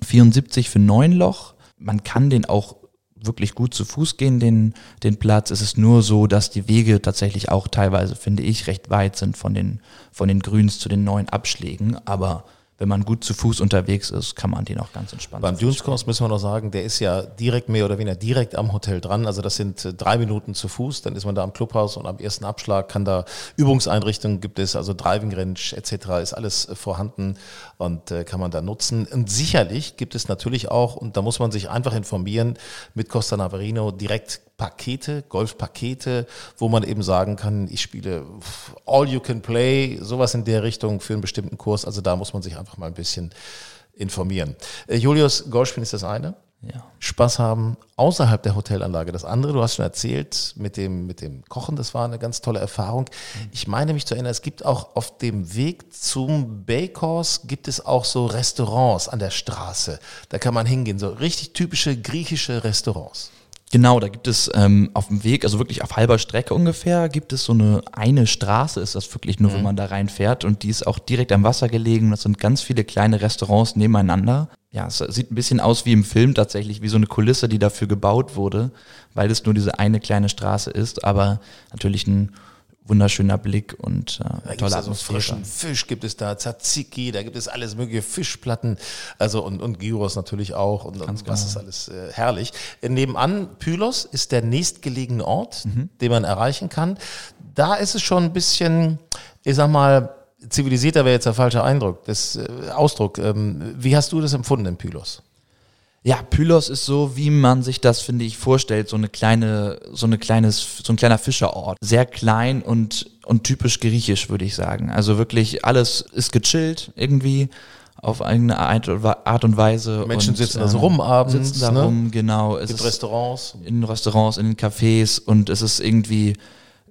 74 für 9 Loch. Man kann den auch wirklich gut zu Fuß gehen, den, den Platz. Es ist nur so, dass die Wege tatsächlich auch teilweise, finde ich, recht weit sind von den, von den Grüns zu den neuen Abschlägen. Aber wenn man gut zu Fuß unterwegs ist, kann man den auch ganz entspannt. Beim Dunes Course müssen wir noch sagen, der ist ja direkt mehr oder weniger direkt am Hotel dran. Also das sind äh, drei Minuten zu Fuß. Dann ist man da am Clubhaus und am ersten Abschlag kann da Übungseinrichtungen gibt es, also Driving Range etc. ist alles äh, vorhanden und äh, kann man da nutzen. Und sicherlich gibt es natürlich auch, und da muss man sich einfach informieren, mit Costa Navarino direkt Pakete, Golfpakete, wo man eben sagen kann, ich spiele all you can play, sowas in der Richtung für einen bestimmten Kurs. Also da muss man sich einfach mal ein bisschen informieren. Äh, Julius, Golfspielen ist das eine. ja. Spaß haben außerhalb der Hotelanlage. Das andere, du hast schon erzählt, mit dem, mit dem Kochen, das war eine ganz tolle Erfahrung. Ich meine mich zu erinnern, es gibt auch auf dem Weg zum Bakers gibt es auch so Restaurants an der Straße. Da kann man hingehen, so richtig typische griechische Restaurants. Genau, da gibt es ähm, auf dem Weg, also wirklich auf halber Strecke ungefähr, gibt es so eine eine Straße, ist das wirklich nur, mhm. wo man da reinfährt und die ist auch direkt am Wasser gelegen. Das sind ganz viele kleine Restaurants nebeneinander. Ja, es sieht ein bisschen aus wie im Film tatsächlich, wie so eine Kulisse, die dafür gebaut wurde, weil es nur diese eine kleine Straße ist, aber natürlich ein wunderschöner Blick und äh, tolle also frischen Fisch gibt es da, Tzatziki, da gibt es alles mögliche Fischplatten, also und, und Gyros natürlich auch und, und was ist alles äh, herrlich. Äh, nebenan Pylos ist der nächstgelegene Ort, mhm. den man erreichen kann. Da ist es schon ein bisschen, ich sag mal, zivilisierter wäre jetzt der falsche Eindruck, das äh, Ausdruck. Ähm, wie hast du das empfunden in Pylos? Ja, Pylos ist so, wie man sich das, finde ich, vorstellt, so eine kleine, so eine kleines, so ein kleiner Fischerort. Sehr klein und, und typisch griechisch, würde ich sagen. Also wirklich alles ist gechillt irgendwie auf eine Art und Weise. Menschen und, sitzen also rum abends. Sitzen da ne? rum, genau. Es gibt Restaurants. In Restaurants, in den Cafés und es ist irgendwie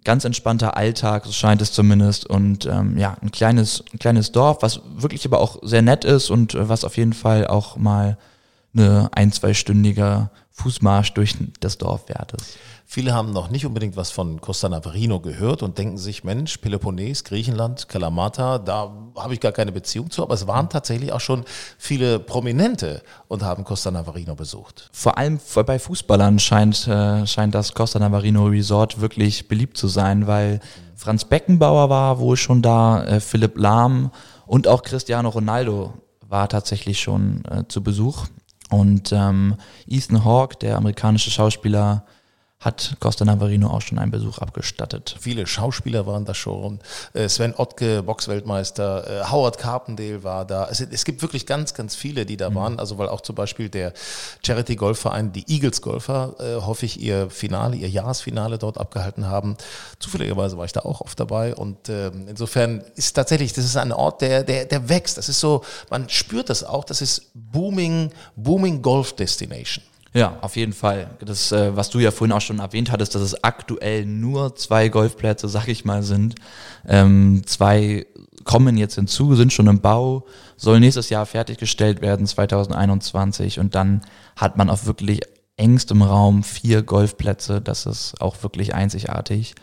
ganz entspannter Alltag, so scheint es zumindest. Und ähm, ja, ein kleines, ein kleines Dorf, was wirklich aber auch sehr nett ist und was auf jeden Fall auch mal eine ein-, zweistündiger Fußmarsch durch das Dorf wert ist. Viele haben noch nicht unbedingt was von Costa Navarino gehört und denken sich, Mensch, Peloponnes, Griechenland, Kalamata, da habe ich gar keine Beziehung zu. Aber es waren tatsächlich auch schon viele Prominente und haben Costa Navarino besucht. Vor allem bei Fußballern scheint, äh, scheint das Costa Navarino Resort wirklich beliebt zu sein, weil Franz Beckenbauer war wohl schon da, äh, Philipp Lahm und auch Cristiano Ronaldo war tatsächlich schon äh, zu Besuch. Und ähm, Ethan Hawke, der amerikanische Schauspieler, hat Costa Navarino auch schon einen Besuch abgestattet. Viele Schauspieler waren da schon. Äh, Sven Ottke, Boxweltmeister, äh, Howard Carpendale war da. Es, es, gibt wirklich ganz, ganz viele, die da mhm. waren. Also weil auch zum Beispiel der Charity Golfverein, die Eagles Golfer, äh, hoffe ich, ihr Finale, ihr Jahresfinale dort abgehalten haben. Zufälligerweise war ich da auch oft dabei. Und äh, insofern ist tatsächlich, das ist ein Ort, der, der, der wächst. Das ist so, man spürt das auch, das ist booming, booming Golf Destination. Ja, auf jeden Fall. Das, äh, was du ja vorhin auch schon erwähnt hattest, dass es aktuell nur zwei Golfplätze, sag ich mal, sind. Ähm, zwei kommen jetzt hinzu, sind schon im Bau, soll nächstes Jahr fertiggestellt werden, 2021. Und dann hat man auf wirklich engstem Raum vier Golfplätze. Das ist auch wirklich einzigartig.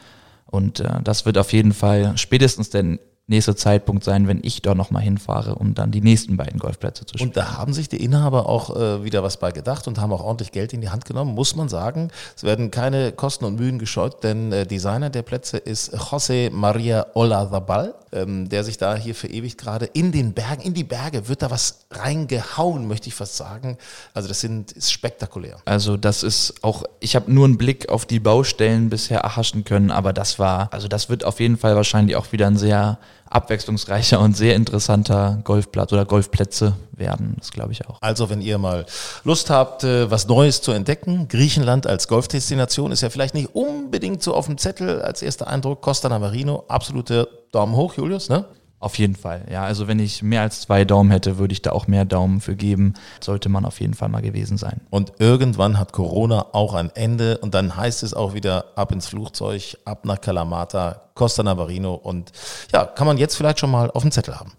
Und äh, das wird auf jeden Fall spätestens denn nächste Zeitpunkt sein, wenn ich dort nochmal hinfahre, um dann die nächsten beiden Golfplätze zu spielen. Und da haben sich die Inhaber auch äh, wieder was bei gedacht und haben auch ordentlich Geld in die Hand genommen, muss man sagen. Es werden keine Kosten und Mühen gescheut, denn äh, Designer der Plätze ist José Maria Olazabal, ähm, der sich da hier verewigt gerade in den Bergen, in die Berge wird da was reingehauen, möchte ich fast sagen. Also das sind, ist spektakulär. Also das ist auch, ich habe nur einen Blick auf die Baustellen bisher erhaschen können, aber das war, also das wird auf jeden Fall wahrscheinlich auch wieder ein sehr abwechslungsreicher und sehr interessanter Golfplatz oder Golfplätze werden. Das glaube ich auch. Also wenn ihr mal Lust habt, äh, was Neues zu entdecken, Griechenland als Golfdestination ist ja vielleicht nicht unbedingt so auf dem Zettel als erster Eindruck. Costa Navarino, absolute Daumen hoch, Julius, ne? Auf jeden Fall, ja. Also wenn ich mehr als zwei Daumen hätte, würde ich da auch mehr Daumen für geben. Sollte man auf jeden Fall mal gewesen sein. Und irgendwann hat Corona auch ein Ende und dann heißt es auch wieder ab ins Flugzeug, ab nach Kalamata, Costa Navarino und ja, kann man jetzt vielleicht schon mal auf dem Zettel haben.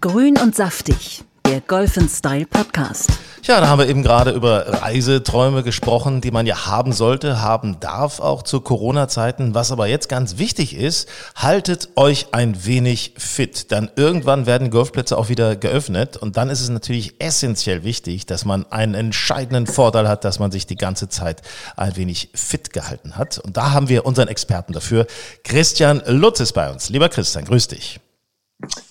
Grün und saftig der Golf Style Podcast. Ja, da haben wir eben gerade über Reiseträume gesprochen, die man ja haben sollte, haben darf, auch zu Corona-Zeiten. Was aber jetzt ganz wichtig ist, haltet euch ein wenig fit. Dann irgendwann werden Golfplätze auch wieder geöffnet und dann ist es natürlich essentiell wichtig, dass man einen entscheidenden Vorteil hat, dass man sich die ganze Zeit ein wenig fit gehalten hat. Und da haben wir unseren Experten dafür. Christian Lutz ist bei uns. Lieber Christian, grüß dich.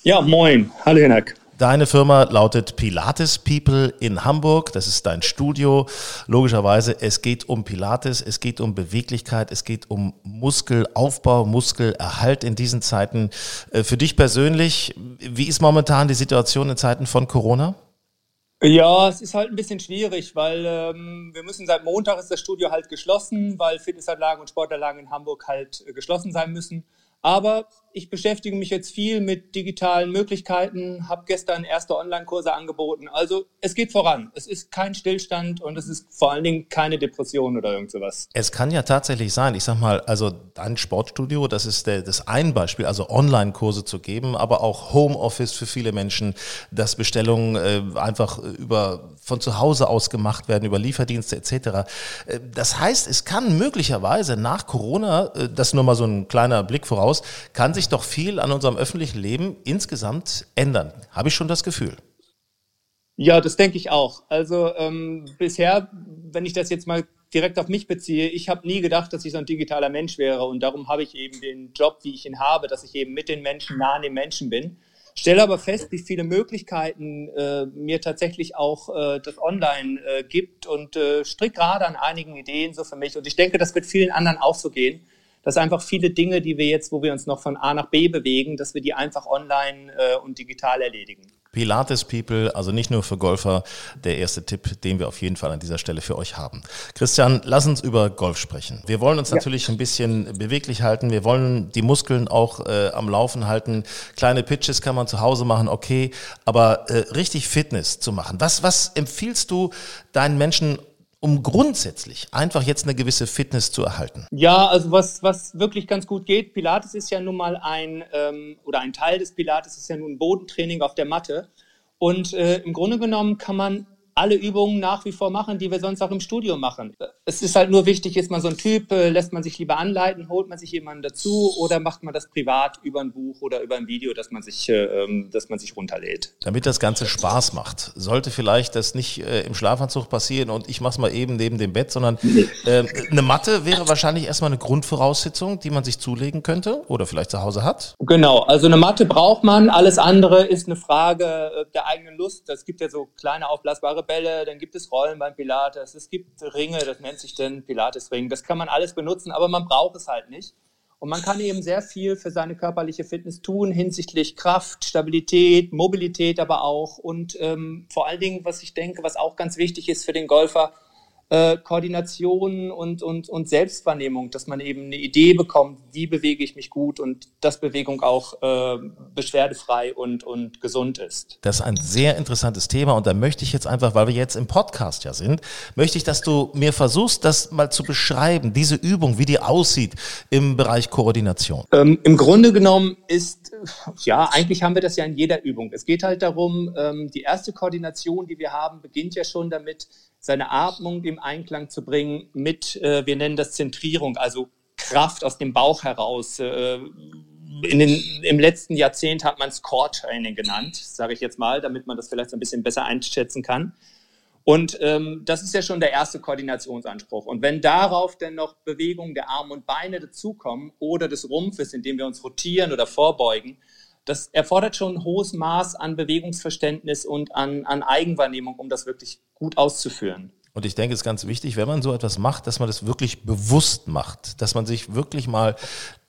Ja, moin. Hallo, Hinak. Deine Firma lautet Pilates People in Hamburg. Das ist dein Studio. Logischerweise, es geht um Pilates, es geht um Beweglichkeit, es geht um Muskelaufbau, Muskelerhalt in diesen Zeiten. Äh, für dich persönlich, wie ist momentan die Situation in Zeiten von Corona? Ja, es ist halt ein bisschen schwierig, weil ähm, wir müssen seit Montag ist das Studio halt geschlossen, weil Fitnessanlagen und Sportanlagen in Hamburg halt äh, geschlossen sein müssen. Aber ich beschäftige mich jetzt viel mit digitalen Möglichkeiten, habe gestern erste Online-Kurse angeboten. Also es geht voran. Es ist kein Stillstand und es ist vor allen Dingen keine Depression oder irgend sowas. Es kann ja tatsächlich sein, ich sag mal, also dein Sportstudio, das ist der, das ein Beispiel, also Online-Kurse zu geben, aber auch Homeoffice für viele Menschen, dass Bestellungen äh, einfach über von zu Hause aus gemacht werden, über Lieferdienste etc. Äh, das heißt, es kann möglicherweise nach Corona, äh, das nur mal so ein kleiner Blick voraus, kann sich doch viel an unserem öffentlichen Leben insgesamt ändern. Habe ich schon das Gefühl. Ja, das denke ich auch. Also ähm, bisher, wenn ich das jetzt mal direkt auf mich beziehe, ich habe nie gedacht, dass ich so ein digitaler Mensch wäre und darum habe ich eben den Job, wie ich ihn habe, dass ich eben mit den Menschen nah an den Menschen bin. Stelle aber fest, wie viele Möglichkeiten äh, mir tatsächlich auch äh, das Online äh, gibt und äh, strick gerade an einigen Ideen so für mich. Und ich denke, das wird vielen anderen auch so gehen, dass einfach viele Dinge, die wir jetzt, wo wir uns noch von A nach B bewegen, dass wir die einfach online äh, und digital erledigen. Pilates People, also nicht nur für Golfer, der erste Tipp, den wir auf jeden Fall an dieser Stelle für euch haben. Christian, lass uns über Golf sprechen. Wir wollen uns ja. natürlich ein bisschen beweglich halten. Wir wollen die Muskeln auch äh, am Laufen halten. Kleine Pitches kann man zu Hause machen, okay. Aber äh, richtig Fitness zu machen. Was, was empfiehlst du deinen Menschen um grundsätzlich einfach jetzt eine gewisse Fitness zu erhalten? Ja, also was, was wirklich ganz gut geht, Pilates ist ja nun mal ein, ähm, oder ein Teil des Pilates ist ja nun Bodentraining auf der Matte. Und äh, im Grunde genommen kann man alle Übungen nach wie vor machen, die wir sonst auch im Studio machen. Es ist halt nur wichtig, ist man so ein Typ, äh, lässt man sich lieber anleiten, holt man sich jemanden dazu oder macht man das privat über ein Buch oder über ein Video, das man sich, äh, ähm, das man sich runterlädt. Damit das Ganze Spaß macht, sollte vielleicht das nicht äh, im Schlafanzug passieren und ich mache es mal eben neben dem Bett, sondern äh, eine Matte wäre wahrscheinlich erstmal eine Grundvoraussetzung, die man sich zulegen könnte oder vielleicht zu Hause hat. Genau, also eine Matte braucht man, alles andere ist eine Frage der eigenen Lust. Es gibt ja so kleine aufblasbare andere Bälle, dann gibt es Rollen beim Pilates, es gibt Ringe, das nennt sich dann Pilates-Ring. Das kann man alles benutzen, aber man braucht es halt nicht. Und man kann eben sehr viel für seine körperliche Fitness tun, hinsichtlich Kraft, Stabilität, Mobilität aber auch. Und ähm, vor allen Dingen, was ich denke, was auch ganz wichtig ist für den Golfer, äh, Koordination und, und, und Selbstwahrnehmung, dass man eben eine Idee bekommt, wie bewege ich mich gut und dass Bewegung auch äh, beschwerdefrei und, und gesund ist. Das ist ein sehr interessantes Thema und da möchte ich jetzt einfach, weil wir jetzt im Podcast ja sind, möchte ich, dass du mir versuchst, das mal zu beschreiben, diese Übung, wie die aussieht im Bereich Koordination. Ähm, Im Grunde genommen ist, ja, eigentlich haben wir das ja in jeder Übung. Es geht halt darum, ähm, die erste Koordination, die wir haben, beginnt ja schon damit, seine Atmung im Einklang zu bringen mit, äh, wir nennen das Zentrierung, also Kraft aus dem Bauch heraus. Äh, in den, Im letzten Jahrzehnt hat man es Core-Training genannt, sage ich jetzt mal, damit man das vielleicht ein bisschen besser einschätzen kann. Und ähm, das ist ja schon der erste Koordinationsanspruch. Und wenn darauf dann noch Bewegungen der Arme und Beine dazukommen oder des Rumpfes, indem wir uns rotieren oder vorbeugen, das erfordert schon ein hohes Maß an Bewegungsverständnis und an, an Eigenwahrnehmung, um das wirklich gut auszuführen. Und ich denke, es ist ganz wichtig, wenn man so etwas macht, dass man das wirklich bewusst macht, dass man sich wirklich mal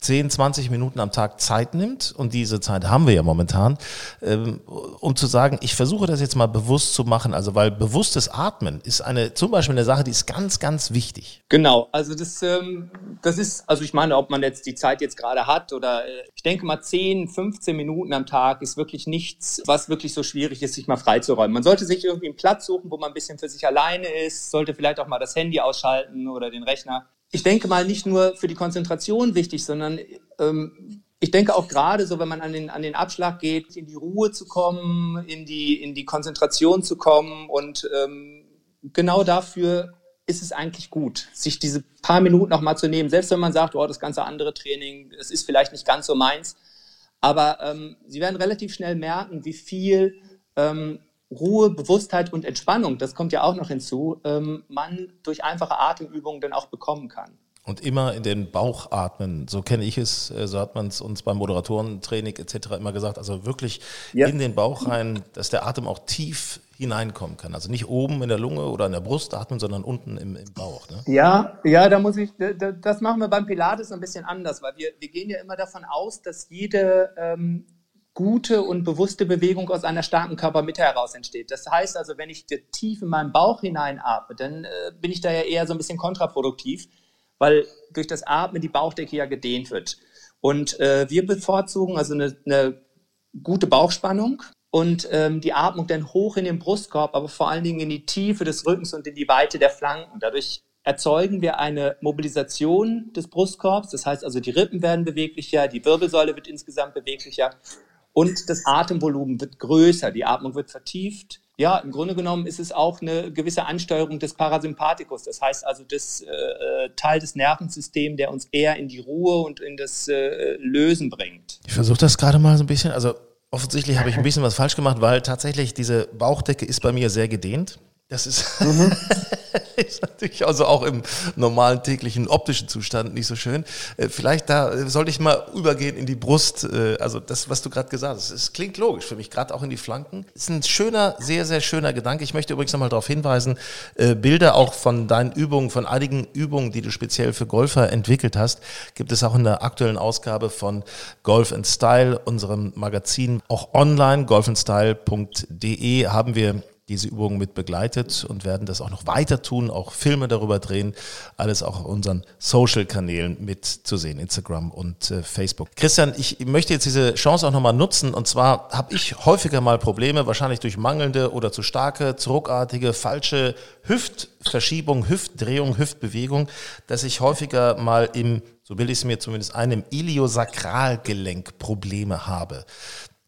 10, 20 Minuten am Tag Zeit nimmt, und diese Zeit haben wir ja momentan, ähm, um zu sagen, ich versuche das jetzt mal bewusst zu machen. Also, weil bewusstes Atmen ist eine, zum Beispiel eine Sache, die ist ganz, ganz wichtig. Genau. Also, das, ähm, das ist, also ich meine, ob man jetzt die Zeit jetzt gerade hat oder äh, ich denke mal 10, 15 Minuten am Tag ist wirklich nichts, was wirklich so schwierig ist, sich mal freizuräumen. Man sollte sich irgendwie einen Platz suchen, wo man ein bisschen für sich alleine ist, sollte vielleicht auch mal das Handy ausschalten oder den Rechner ich denke mal, nicht nur für die Konzentration wichtig, sondern ähm, ich denke auch gerade so, wenn man an den, an den Abschlag geht, in die Ruhe zu kommen, in die, in die Konzentration zu kommen und ähm, genau dafür ist es eigentlich gut, sich diese paar Minuten nochmal zu nehmen. Selbst wenn man sagt, oh, das ganze andere Training, es ist vielleicht nicht ganz so meins. Aber ähm, Sie werden relativ schnell merken, wie viel ähm, Ruhe, Bewusstheit und Entspannung, das kommt ja auch noch hinzu, ähm, man durch einfache Atemübungen dann auch bekommen kann. Und immer in den Bauch atmen, so kenne ich es, äh, so hat man es uns beim Moderatorentraining etc. immer gesagt. Also wirklich ja. in den Bauch rein, dass der Atem auch tief hineinkommen kann. Also nicht oben in der Lunge oder in der Brust atmen, sondern unten im, im Bauch. Ne? Ja, ja, da muss ich, das machen wir beim Pilates ein bisschen anders, weil wir, wir gehen ja immer davon aus, dass jede ähm, gute und bewusste Bewegung aus einer starken Körpermitte heraus entsteht. Das heißt also, wenn ich tief in meinen Bauch hineinatme, dann äh, bin ich da ja eher so ein bisschen kontraproduktiv, weil durch das Atmen die Bauchdecke ja gedehnt wird. Und äh, wir bevorzugen also eine, eine gute Bauchspannung und ähm, die Atmung dann hoch in den Brustkorb, aber vor allen Dingen in die Tiefe des Rückens und in die Weite der Flanken. Dadurch erzeugen wir eine Mobilisation des Brustkorbs. Das heißt also, die Rippen werden beweglicher, die Wirbelsäule wird insgesamt beweglicher und das Atemvolumen wird größer, die Atmung wird vertieft. Ja, im Grunde genommen ist es auch eine gewisse Ansteuerung des Parasympathikus. Das heißt also, das äh, Teil des Nervensystems, der uns eher in die Ruhe und in das äh, Lösen bringt. Ich versuche das gerade mal so ein bisschen. Also offensichtlich habe ich ein bisschen was falsch gemacht, weil tatsächlich diese Bauchdecke ist bei mir sehr gedehnt. Das ist, mhm. [LAUGHS] ist natürlich also auch im normalen täglichen optischen Zustand nicht so schön. Äh, vielleicht da äh, sollte ich mal übergehen in die Brust. Äh, also das, was du gerade gesagt hast, es klingt logisch für mich, gerade auch in die Flanken. Ist ein schöner, sehr, sehr schöner Gedanke. Ich möchte übrigens nochmal darauf hinweisen, Bilder auch von deinen Übungen, von einigen Übungen, die du speziell für Golfer entwickelt hast, gibt es auch in der aktuellen Ausgabe von Golf and Style, unserem Magazin, auch online, golfandstyle.de haben wir diese Übungen mit begleitet und werden das auch noch weiter tun, auch Filme darüber drehen, alles auch auf unseren Social-Kanälen mitzusehen, Instagram und äh, Facebook. Christian, ich möchte jetzt diese Chance auch nochmal nutzen und zwar habe ich häufiger mal Probleme, wahrscheinlich durch mangelnde oder zu starke, zu ruckartige, falsche Hüftverschiebung, Hüftdrehung, Hüftbewegung, dass ich häufiger mal im so will ich es mir zumindest einem Iliosakralgelenk Probleme habe.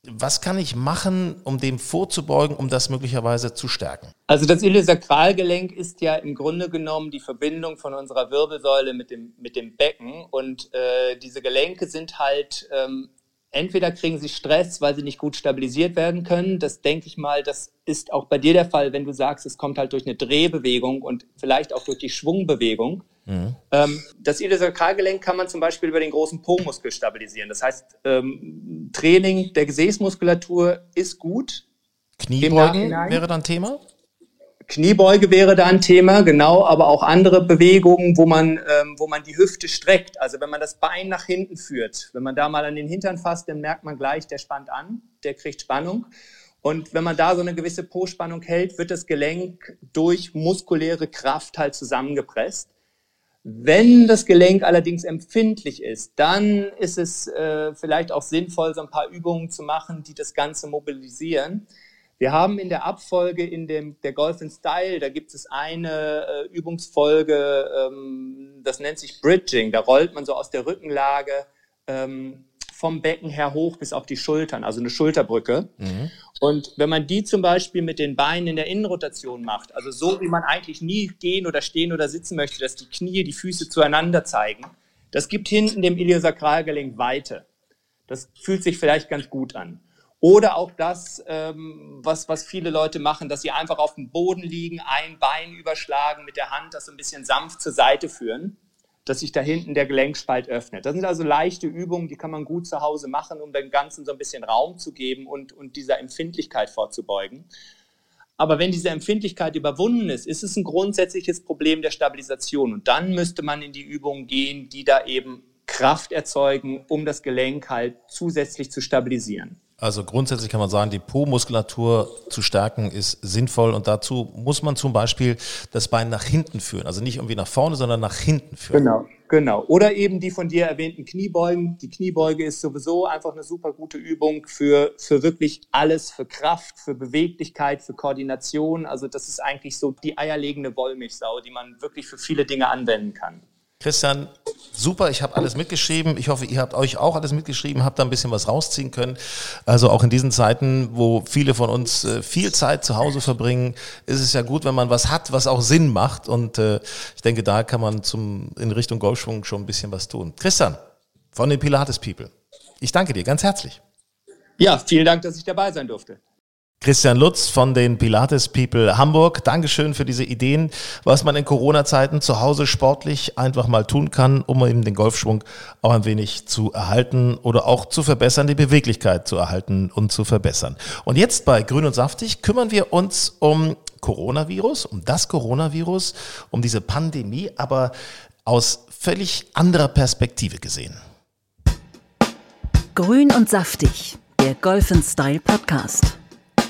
Was kann ich machen, um dem vorzubeugen, um das möglicherweise zu stärken? Also das Iliosakralgelenk ist ja im Grunde genommen die Verbindung von unserer Wirbelsäule mit dem, mit dem Becken. Und äh, diese Gelenke sind halt, ähm, entweder kriegen sie Stress, weil sie nicht gut stabilisiert werden können. Das denke ich mal, das ist auch bei dir der Fall, wenn du sagst, es kommt halt durch eine Drehbewegung und vielleicht auch durch die Schwungbewegung. Mhm. Ähm, das Iliosakralgelenk kann man zum Beispiel über den großen Po-Muskel stabilisieren. Das heißt, ähm, Training der Gesäßmuskulatur ist gut. Kniebeugen wäre dann Thema? Kniebeuge wäre da ein Thema, genau, aber auch andere Bewegungen, wo man, ähm, wo man die Hüfte streckt. Also wenn man das Bein nach hinten führt, wenn man da mal an den Hintern fasst, dann merkt man gleich, der spannt an, der kriegt Spannung. Und wenn man da so eine gewisse Po-Spannung hält, wird das Gelenk durch muskuläre Kraft halt zusammengepresst. Wenn das Gelenk allerdings empfindlich ist, dann ist es äh, vielleicht auch sinnvoll, so ein paar Übungen zu machen, die das Ganze mobilisieren. Wir haben in der Abfolge in dem, der Golf in Style, da gibt es eine äh, Übungsfolge, ähm, das nennt sich Bridging. Da rollt man so aus der Rückenlage ähm, vom Becken her hoch bis auf die Schultern, also eine Schulterbrücke. Mhm. Und wenn man die zum Beispiel mit den Beinen in der Innenrotation macht, also so wie man eigentlich nie gehen oder stehen oder sitzen möchte, dass die Knie die Füße zueinander zeigen, das gibt hinten dem Iliosakralgelenk Weite. Das fühlt sich vielleicht ganz gut an. Oder auch das, ähm, was, was viele Leute machen, dass sie einfach auf dem Boden liegen, ein Bein überschlagen, mit der Hand das so ein bisschen sanft zur Seite führen dass sich da hinten der Gelenkspalt öffnet. Das sind also leichte Übungen, die kann man gut zu Hause machen, um dem Ganzen so ein bisschen Raum zu geben und, und dieser Empfindlichkeit vorzubeugen. Aber wenn diese Empfindlichkeit überwunden ist, ist es ein grundsätzliches Problem der Stabilisation. Und dann müsste man in die Übungen gehen, die da eben Kraft erzeugen, um das Gelenk halt zusätzlich zu stabilisieren. Also grundsätzlich kann man sagen, die Po-Muskulatur zu stärken ist sinnvoll und dazu muss man zum Beispiel das Bein nach hinten führen. Also nicht irgendwie nach vorne, sondern nach hinten führen. Genau, genau. Oder eben die von dir erwähnten Kniebeugen. Die Kniebeuge ist sowieso einfach eine super gute Übung für, für wirklich alles, für Kraft, für Beweglichkeit, für Koordination. Also das ist eigentlich so die eierlegende Wollmilchsau, die man wirklich für viele Dinge anwenden kann. Christian, super, ich habe alles mitgeschrieben. Ich hoffe, ihr habt euch auch alles mitgeschrieben, habt da ein bisschen was rausziehen können. Also auch in diesen Zeiten, wo viele von uns äh, viel Zeit zu Hause verbringen, ist es ja gut, wenn man was hat, was auch Sinn macht. Und äh, ich denke, da kann man zum, in Richtung Golfschwung schon ein bisschen was tun. Christian, von den Pilates People, ich danke dir ganz herzlich. Ja, vielen Dank, dass ich dabei sein durfte. Christian Lutz von den Pilates People Hamburg. Dankeschön für diese Ideen, was man in Corona-Zeiten zu Hause sportlich einfach mal tun kann, um eben den Golfschwung auch ein wenig zu erhalten oder auch zu verbessern, die Beweglichkeit zu erhalten und zu verbessern. Und jetzt bei Grün und Saftig kümmern wir uns um Coronavirus, um das Coronavirus, um diese Pandemie, aber aus völlig anderer Perspektive gesehen. Grün und Saftig, der Golf Style Podcast.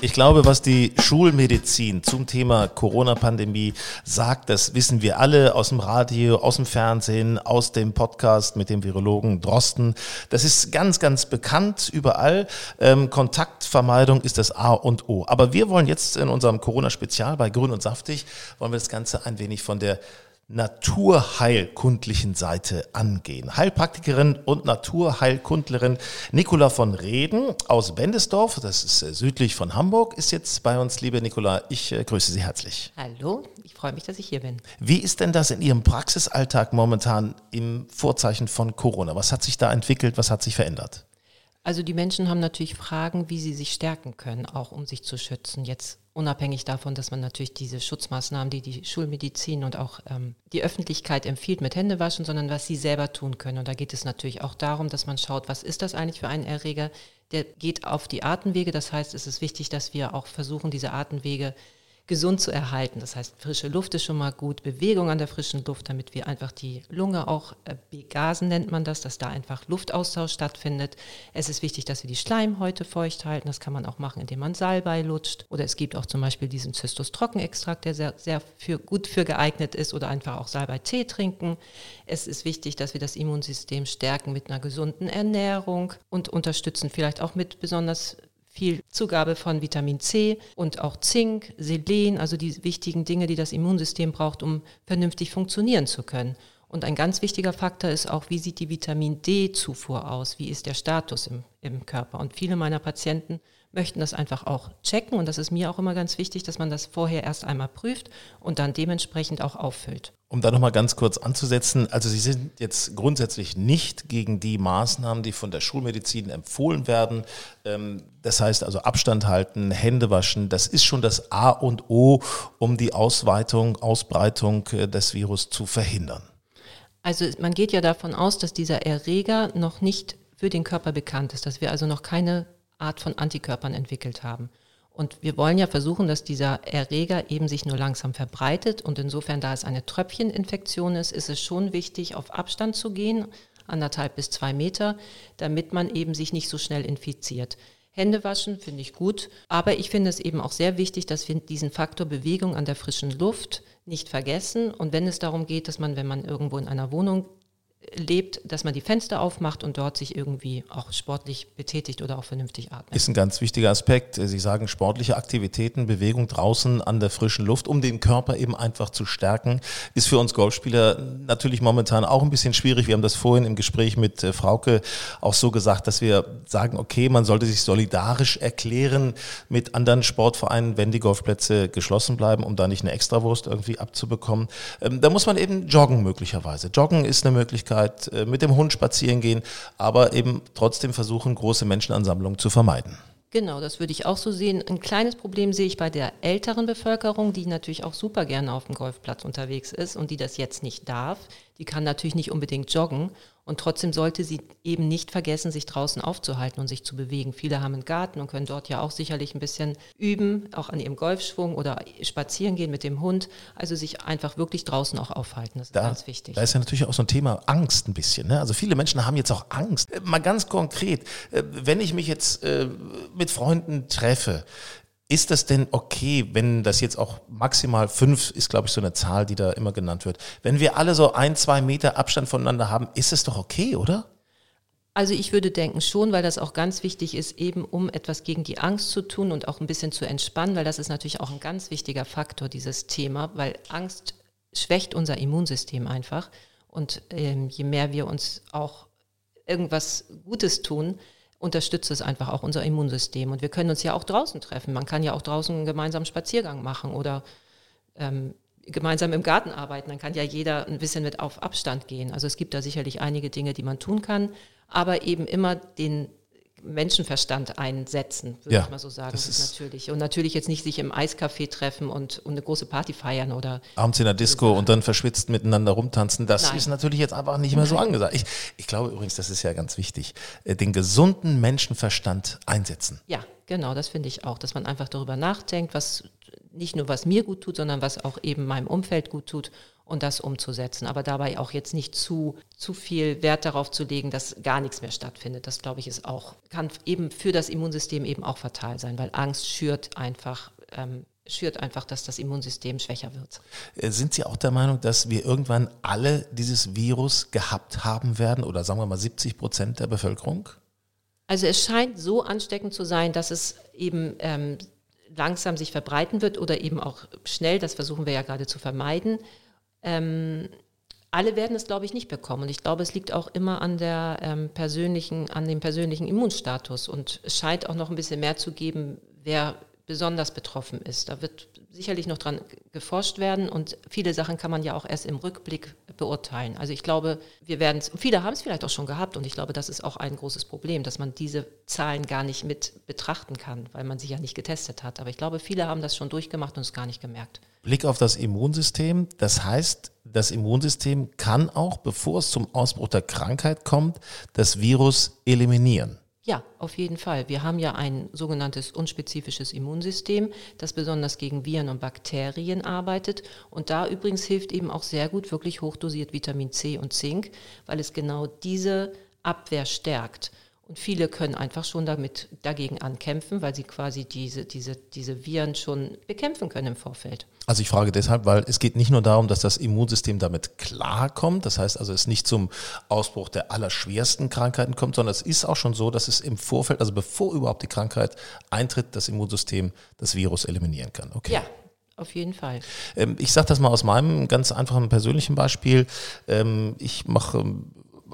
Ich glaube, was die Schulmedizin zum Thema Corona-Pandemie sagt, das wissen wir alle aus dem Radio, aus dem Fernsehen, aus dem Podcast mit dem Virologen Drosten. Das ist ganz, ganz bekannt überall. Ähm, Kontaktvermeidung ist das A und O. Aber wir wollen jetzt in unserem Corona-Spezial bei Grün und Saftig, wollen wir das Ganze ein wenig von der naturheilkundlichen Seite angehen. Heilpraktikerin und Naturheilkundlerin Nicola von Reden aus Bendesdorf, das ist äh, südlich von Hamburg, ist jetzt bei uns. Liebe Nicola, ich äh, grüße Sie herzlich. Hallo, ich freue mich, dass ich hier bin. Wie ist denn das in Ihrem Praxisalltag momentan im Vorzeichen von Corona? Was hat sich da entwickelt? Was hat sich verändert? Also die Menschen haben natürlich Fragen, wie sie sich stärken können, auch um sich zu schützen. Jetzt unabhängig davon, dass man natürlich diese Schutzmaßnahmen, die die Schulmedizin und auch ähm, die Öffentlichkeit empfiehlt mit Händewaschen, sondern was sie selber tun können. Und da geht es natürlich auch darum, dass man schaut, was ist das eigentlich für ein Erreger? Der geht auf die Atemwege. Das heißt, es ist wichtig, dass wir auch versuchen, diese Atemwege gesund zu erhalten. Das heißt, frische Luft ist schon mal gut, Bewegung an der frischen Luft, damit wir einfach die Lunge auch äh, begasen nennt man das, dass da einfach Luftaustausch stattfindet. Es ist wichtig, dass wir die Schleimhäute feucht halten. Das kann man auch machen, indem man Salbei lutscht. Oder es gibt auch zum Beispiel diesen Zystus-Trockenextrakt, der sehr, sehr für, gut für geeignet ist. Oder einfach auch Salbei-Tee trinken. Es ist wichtig, dass wir das Immunsystem stärken mit einer gesunden Ernährung und unterstützen vielleicht auch mit besonders viel Zugabe von Vitamin C und auch Zink, Selen, also die wichtigen Dinge, die das Immunsystem braucht, um vernünftig funktionieren zu können. Und ein ganz wichtiger Faktor ist auch, wie sieht die Vitamin D-Zufuhr aus? Wie ist der Status im, im Körper? Und viele meiner Patienten möchten das einfach auch checken. Und das ist mir auch immer ganz wichtig, dass man das vorher erst einmal prüft und dann dementsprechend auch auffüllt. Um da nochmal ganz kurz anzusetzen, also Sie sind jetzt grundsätzlich nicht gegen die Maßnahmen, die von der Schulmedizin empfohlen werden. Ähm, das heißt also Abstand halten, Hände waschen, das ist schon das A und O, um die Ausweitung, Ausbreitung äh, des Virus zu verhindern. Also man geht ja davon aus, dass dieser Erreger noch nicht für den Körper bekannt ist, dass wir also noch keine Art von Antikörpern entwickelt haben. Und wir wollen ja versuchen, dass dieser Erreger eben sich nur langsam verbreitet. Und insofern, da es eine Tröpfcheninfektion ist, ist es schon wichtig, auf Abstand zu gehen, anderthalb bis zwei Meter, damit man eben sich nicht so schnell infiziert. Hände waschen finde ich gut, aber ich finde es eben auch sehr wichtig, dass wir diesen Faktor Bewegung an der frischen Luft nicht vergessen. Und wenn es darum geht, dass man, wenn man irgendwo in einer Wohnung lebt, dass man die Fenster aufmacht und dort sich irgendwie auch sportlich betätigt oder auch vernünftig atmet. Ist ein ganz wichtiger Aspekt. Sie sagen sportliche Aktivitäten, Bewegung draußen an der frischen Luft, um den Körper eben einfach zu stärken, ist für uns Golfspieler natürlich momentan auch ein bisschen schwierig. Wir haben das vorhin im Gespräch mit äh, Frauke auch so gesagt, dass wir sagen, okay, man sollte sich solidarisch erklären mit anderen Sportvereinen, wenn die Golfplätze geschlossen bleiben, um da nicht eine Extrawurst irgendwie abzubekommen. Ähm, da muss man eben joggen möglicherweise. Joggen ist eine Möglichkeit, Möglichkeit, äh, mit dem Hund spazieren gehen, aber eben trotzdem versuchen, große Menschenansammlungen zu vermeiden. Genau, das würde ich auch so sehen. Ein kleines Problem sehe ich bei der älteren Bevölkerung, die natürlich auch super gerne auf dem Golfplatz unterwegs ist und die das jetzt nicht darf. Die kann natürlich nicht unbedingt joggen und trotzdem sollte sie eben nicht vergessen, sich draußen aufzuhalten und sich zu bewegen. Viele haben einen Garten und können dort ja auch sicherlich ein bisschen üben, auch an ihrem Golfschwung oder spazieren gehen mit dem Hund. Also sich einfach wirklich draußen auch aufhalten. Das ist da, ganz wichtig. Da ist ja natürlich auch so ein Thema Angst ein bisschen. Ne? Also viele Menschen haben jetzt auch Angst. Äh, mal ganz konkret, äh, wenn ich mich jetzt äh, mit Freunden treffe, ist das denn okay, wenn das jetzt auch maximal fünf ist, glaube ich, so eine Zahl, die da immer genannt wird. Wenn wir alle so ein, zwei Meter Abstand voneinander haben, ist es doch okay, oder? Also ich würde denken schon, weil das auch ganz wichtig ist, eben um etwas gegen die Angst zu tun und auch ein bisschen zu entspannen, weil das ist natürlich auch ein ganz wichtiger Faktor, dieses Thema, weil Angst schwächt unser Immunsystem einfach. Und ähm, je mehr wir uns auch irgendwas Gutes tun, unterstützt es einfach auch unser Immunsystem. Und wir können uns ja auch draußen treffen. Man kann ja auch draußen einen gemeinsamen Spaziergang machen oder ähm, gemeinsam im Garten arbeiten. Dann kann ja jeder ein bisschen mit auf Abstand gehen. Also es gibt da sicherlich einige Dinge, die man tun kann, aber eben immer den Menschenverstand einsetzen, würde ja, ich mal so sagen. Das ist natürlich. Und natürlich jetzt nicht sich im Eiscafé treffen und, und eine große Party feiern oder. Abends in der Disco und dann verschwitzt miteinander rumtanzen. Das Nein. ist natürlich jetzt einfach nicht mehr so angesagt. Ich, ich glaube übrigens, das ist ja ganz wichtig, äh, den gesunden Menschenverstand einsetzen. Ja, genau, das finde ich auch, dass man einfach darüber nachdenkt, was nicht nur was mir gut tut, sondern was auch eben meinem Umfeld gut tut und das umzusetzen. Aber dabei auch jetzt nicht zu, zu viel Wert darauf zu legen, dass gar nichts mehr stattfindet. Das glaube ich ist auch, kann eben für das Immunsystem eben auch fatal sein, weil Angst schürt einfach ähm, schürt einfach, dass das Immunsystem schwächer wird. Äh, sind Sie auch der Meinung, dass wir irgendwann alle dieses Virus gehabt haben werden oder sagen wir mal 70 Prozent der Bevölkerung? Also es scheint so ansteckend zu sein, dass es eben ähm, langsam sich verbreiten wird oder eben auch schnell, das versuchen wir ja gerade zu vermeiden. Ähm, alle werden es, glaube ich, nicht bekommen. Und ich glaube, es liegt auch immer an der ähm, persönlichen, an dem persönlichen Immunstatus. Und es scheint auch noch ein bisschen mehr zu geben, wer besonders betroffen ist. Da wird sicherlich noch dran geforscht werden und viele Sachen kann man ja auch erst im Rückblick beurteilen. Also ich glaube, wir werden es, viele haben es vielleicht auch schon gehabt und ich glaube, das ist auch ein großes Problem, dass man diese Zahlen gar nicht mit betrachten kann, weil man sie ja nicht getestet hat. Aber ich glaube, viele haben das schon durchgemacht und es gar nicht gemerkt. Blick auf das Immunsystem, das heißt, das Immunsystem kann auch, bevor es zum Ausbruch der Krankheit kommt, das Virus eliminieren. Ja, auf jeden Fall. Wir haben ja ein sogenanntes unspezifisches Immunsystem, das besonders gegen Viren und Bakterien arbeitet. Und da übrigens hilft eben auch sehr gut wirklich hochdosiert Vitamin C und Zink, weil es genau diese Abwehr stärkt. Und viele können einfach schon damit dagegen ankämpfen, weil sie quasi diese, diese, diese Viren schon bekämpfen können im Vorfeld. Also ich frage deshalb, weil es geht nicht nur darum, dass das Immunsystem damit klarkommt, das heißt also es nicht zum Ausbruch der allerschwersten Krankheiten kommt, sondern es ist auch schon so, dass es im Vorfeld, also bevor überhaupt die Krankheit eintritt, das Immunsystem das Virus eliminieren kann. Okay. Ja, auf jeden Fall. Ähm, ich sage das mal aus meinem ganz einfachen persönlichen Beispiel. Ähm, ich mache ähm,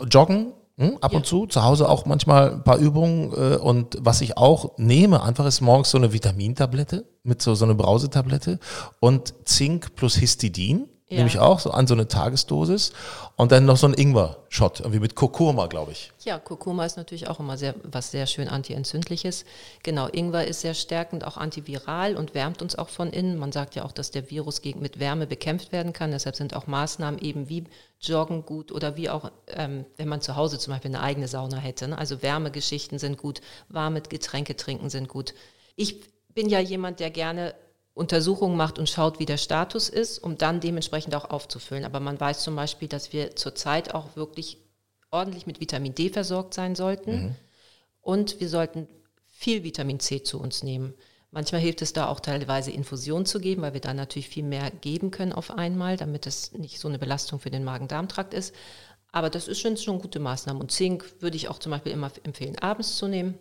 Joggen hm, ab ja. und zu, zu Hause auch manchmal ein paar Übungen. Äh, und was ich auch nehme, einfach ist morgens so eine Vitamintablette mit so, so eine Brausetablette und Zink plus Histidin. Ja. Nehme ich auch so an so eine Tagesdosis. Und dann noch so ein Ingwer-Shot, irgendwie mit Kurkuma, glaube ich. Ja, Kurkuma ist natürlich auch immer sehr, was sehr schön antientzündliches. Genau, Ingwer ist sehr stärkend, auch antiviral und wärmt uns auch von innen. Man sagt ja auch, dass der Virus gegen, mit Wärme bekämpft werden kann. Deshalb sind auch Maßnahmen eben wie Joggen gut oder wie auch, ähm, wenn man zu Hause zum Beispiel eine eigene Sauna hätte. Ne? Also Wärmegeschichten sind gut, warme Getränke trinken sind gut. Ich bin ja jemand, der gerne Untersuchungen macht und schaut, wie der Status ist, um dann dementsprechend auch aufzufüllen. Aber man weiß zum Beispiel, dass wir zurzeit auch wirklich ordentlich mit Vitamin D versorgt sein sollten. Mhm. Und wir sollten viel Vitamin C zu uns nehmen. Manchmal hilft es da auch teilweise Infusion zu geben, weil wir dann natürlich viel mehr geben können auf einmal, damit es nicht so eine Belastung für den Magen-Darm-Trakt ist. Aber das ist schon, schon gute Maßnahmen. Und Zink würde ich auch zum Beispiel immer empfehlen, abends zu nehmen.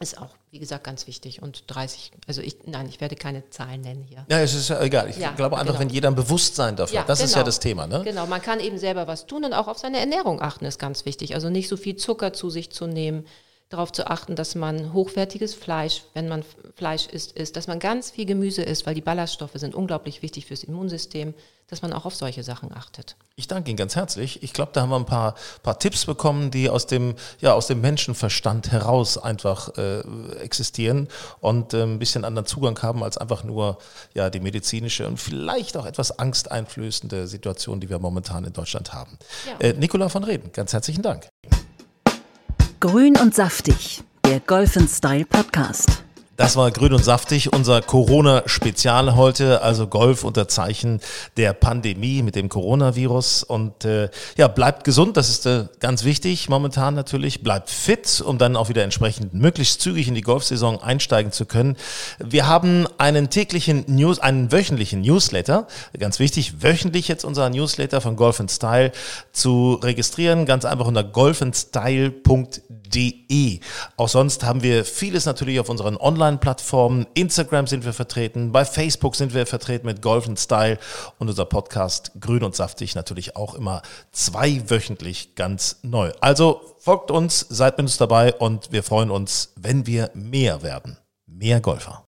Ist auch, wie gesagt, ganz wichtig. Und 30, also ich, nein, ich werde keine Zahlen nennen hier. Ja, es ist ja egal. Ich ja, glaube einfach, genau. wenn jeder ein Bewusstsein dafür ja, hat, das genau. ist ja genau. das Thema. Ne? Genau, man kann eben selber was tun und auch auf seine Ernährung achten, ist ganz wichtig. Also nicht so viel Zucker zu sich zu nehmen, darauf zu achten, dass man hochwertiges Fleisch, wenn man Fleisch isst, isst, dass man ganz viel Gemüse isst, weil die Ballaststoffe sind unglaublich wichtig fürs Immunsystem, dass man auch auf solche Sachen achtet. Ich danke Ihnen ganz herzlich. Ich glaube, da haben wir ein paar, paar Tipps bekommen, die aus dem, ja, aus dem Menschenverstand heraus einfach äh, existieren und äh, ein bisschen anderen Zugang haben als einfach nur ja, die medizinische und vielleicht auch etwas angsteinflößende Situation, die wir momentan in Deutschland haben. Ja. Äh, Nicola von Reden, ganz herzlichen Dank. Grün und saftig, der Golf Style Podcast. Das war grün und saftig, unser Corona-Spezial heute, also Golf unter Zeichen der Pandemie mit dem Coronavirus. Und äh, ja, bleibt gesund, das ist äh, ganz wichtig momentan natürlich. Bleibt fit, um dann auch wieder entsprechend möglichst zügig in die Golfsaison einsteigen zu können. Wir haben einen täglichen News, einen wöchentlichen Newsletter, ganz wichtig, wöchentlich jetzt unser Newsletter von Golf Style zu registrieren, ganz einfach unter golfandstyle.de. Auch sonst haben wir vieles natürlich auf unseren Online Online-Plattformen. Instagram sind wir vertreten, bei Facebook sind wir vertreten mit Golf Style und unser Podcast Grün und Saftig natürlich auch immer zweiwöchentlich ganz neu. Also folgt uns, seid mit uns dabei und wir freuen uns, wenn wir mehr werden. Mehr Golfer.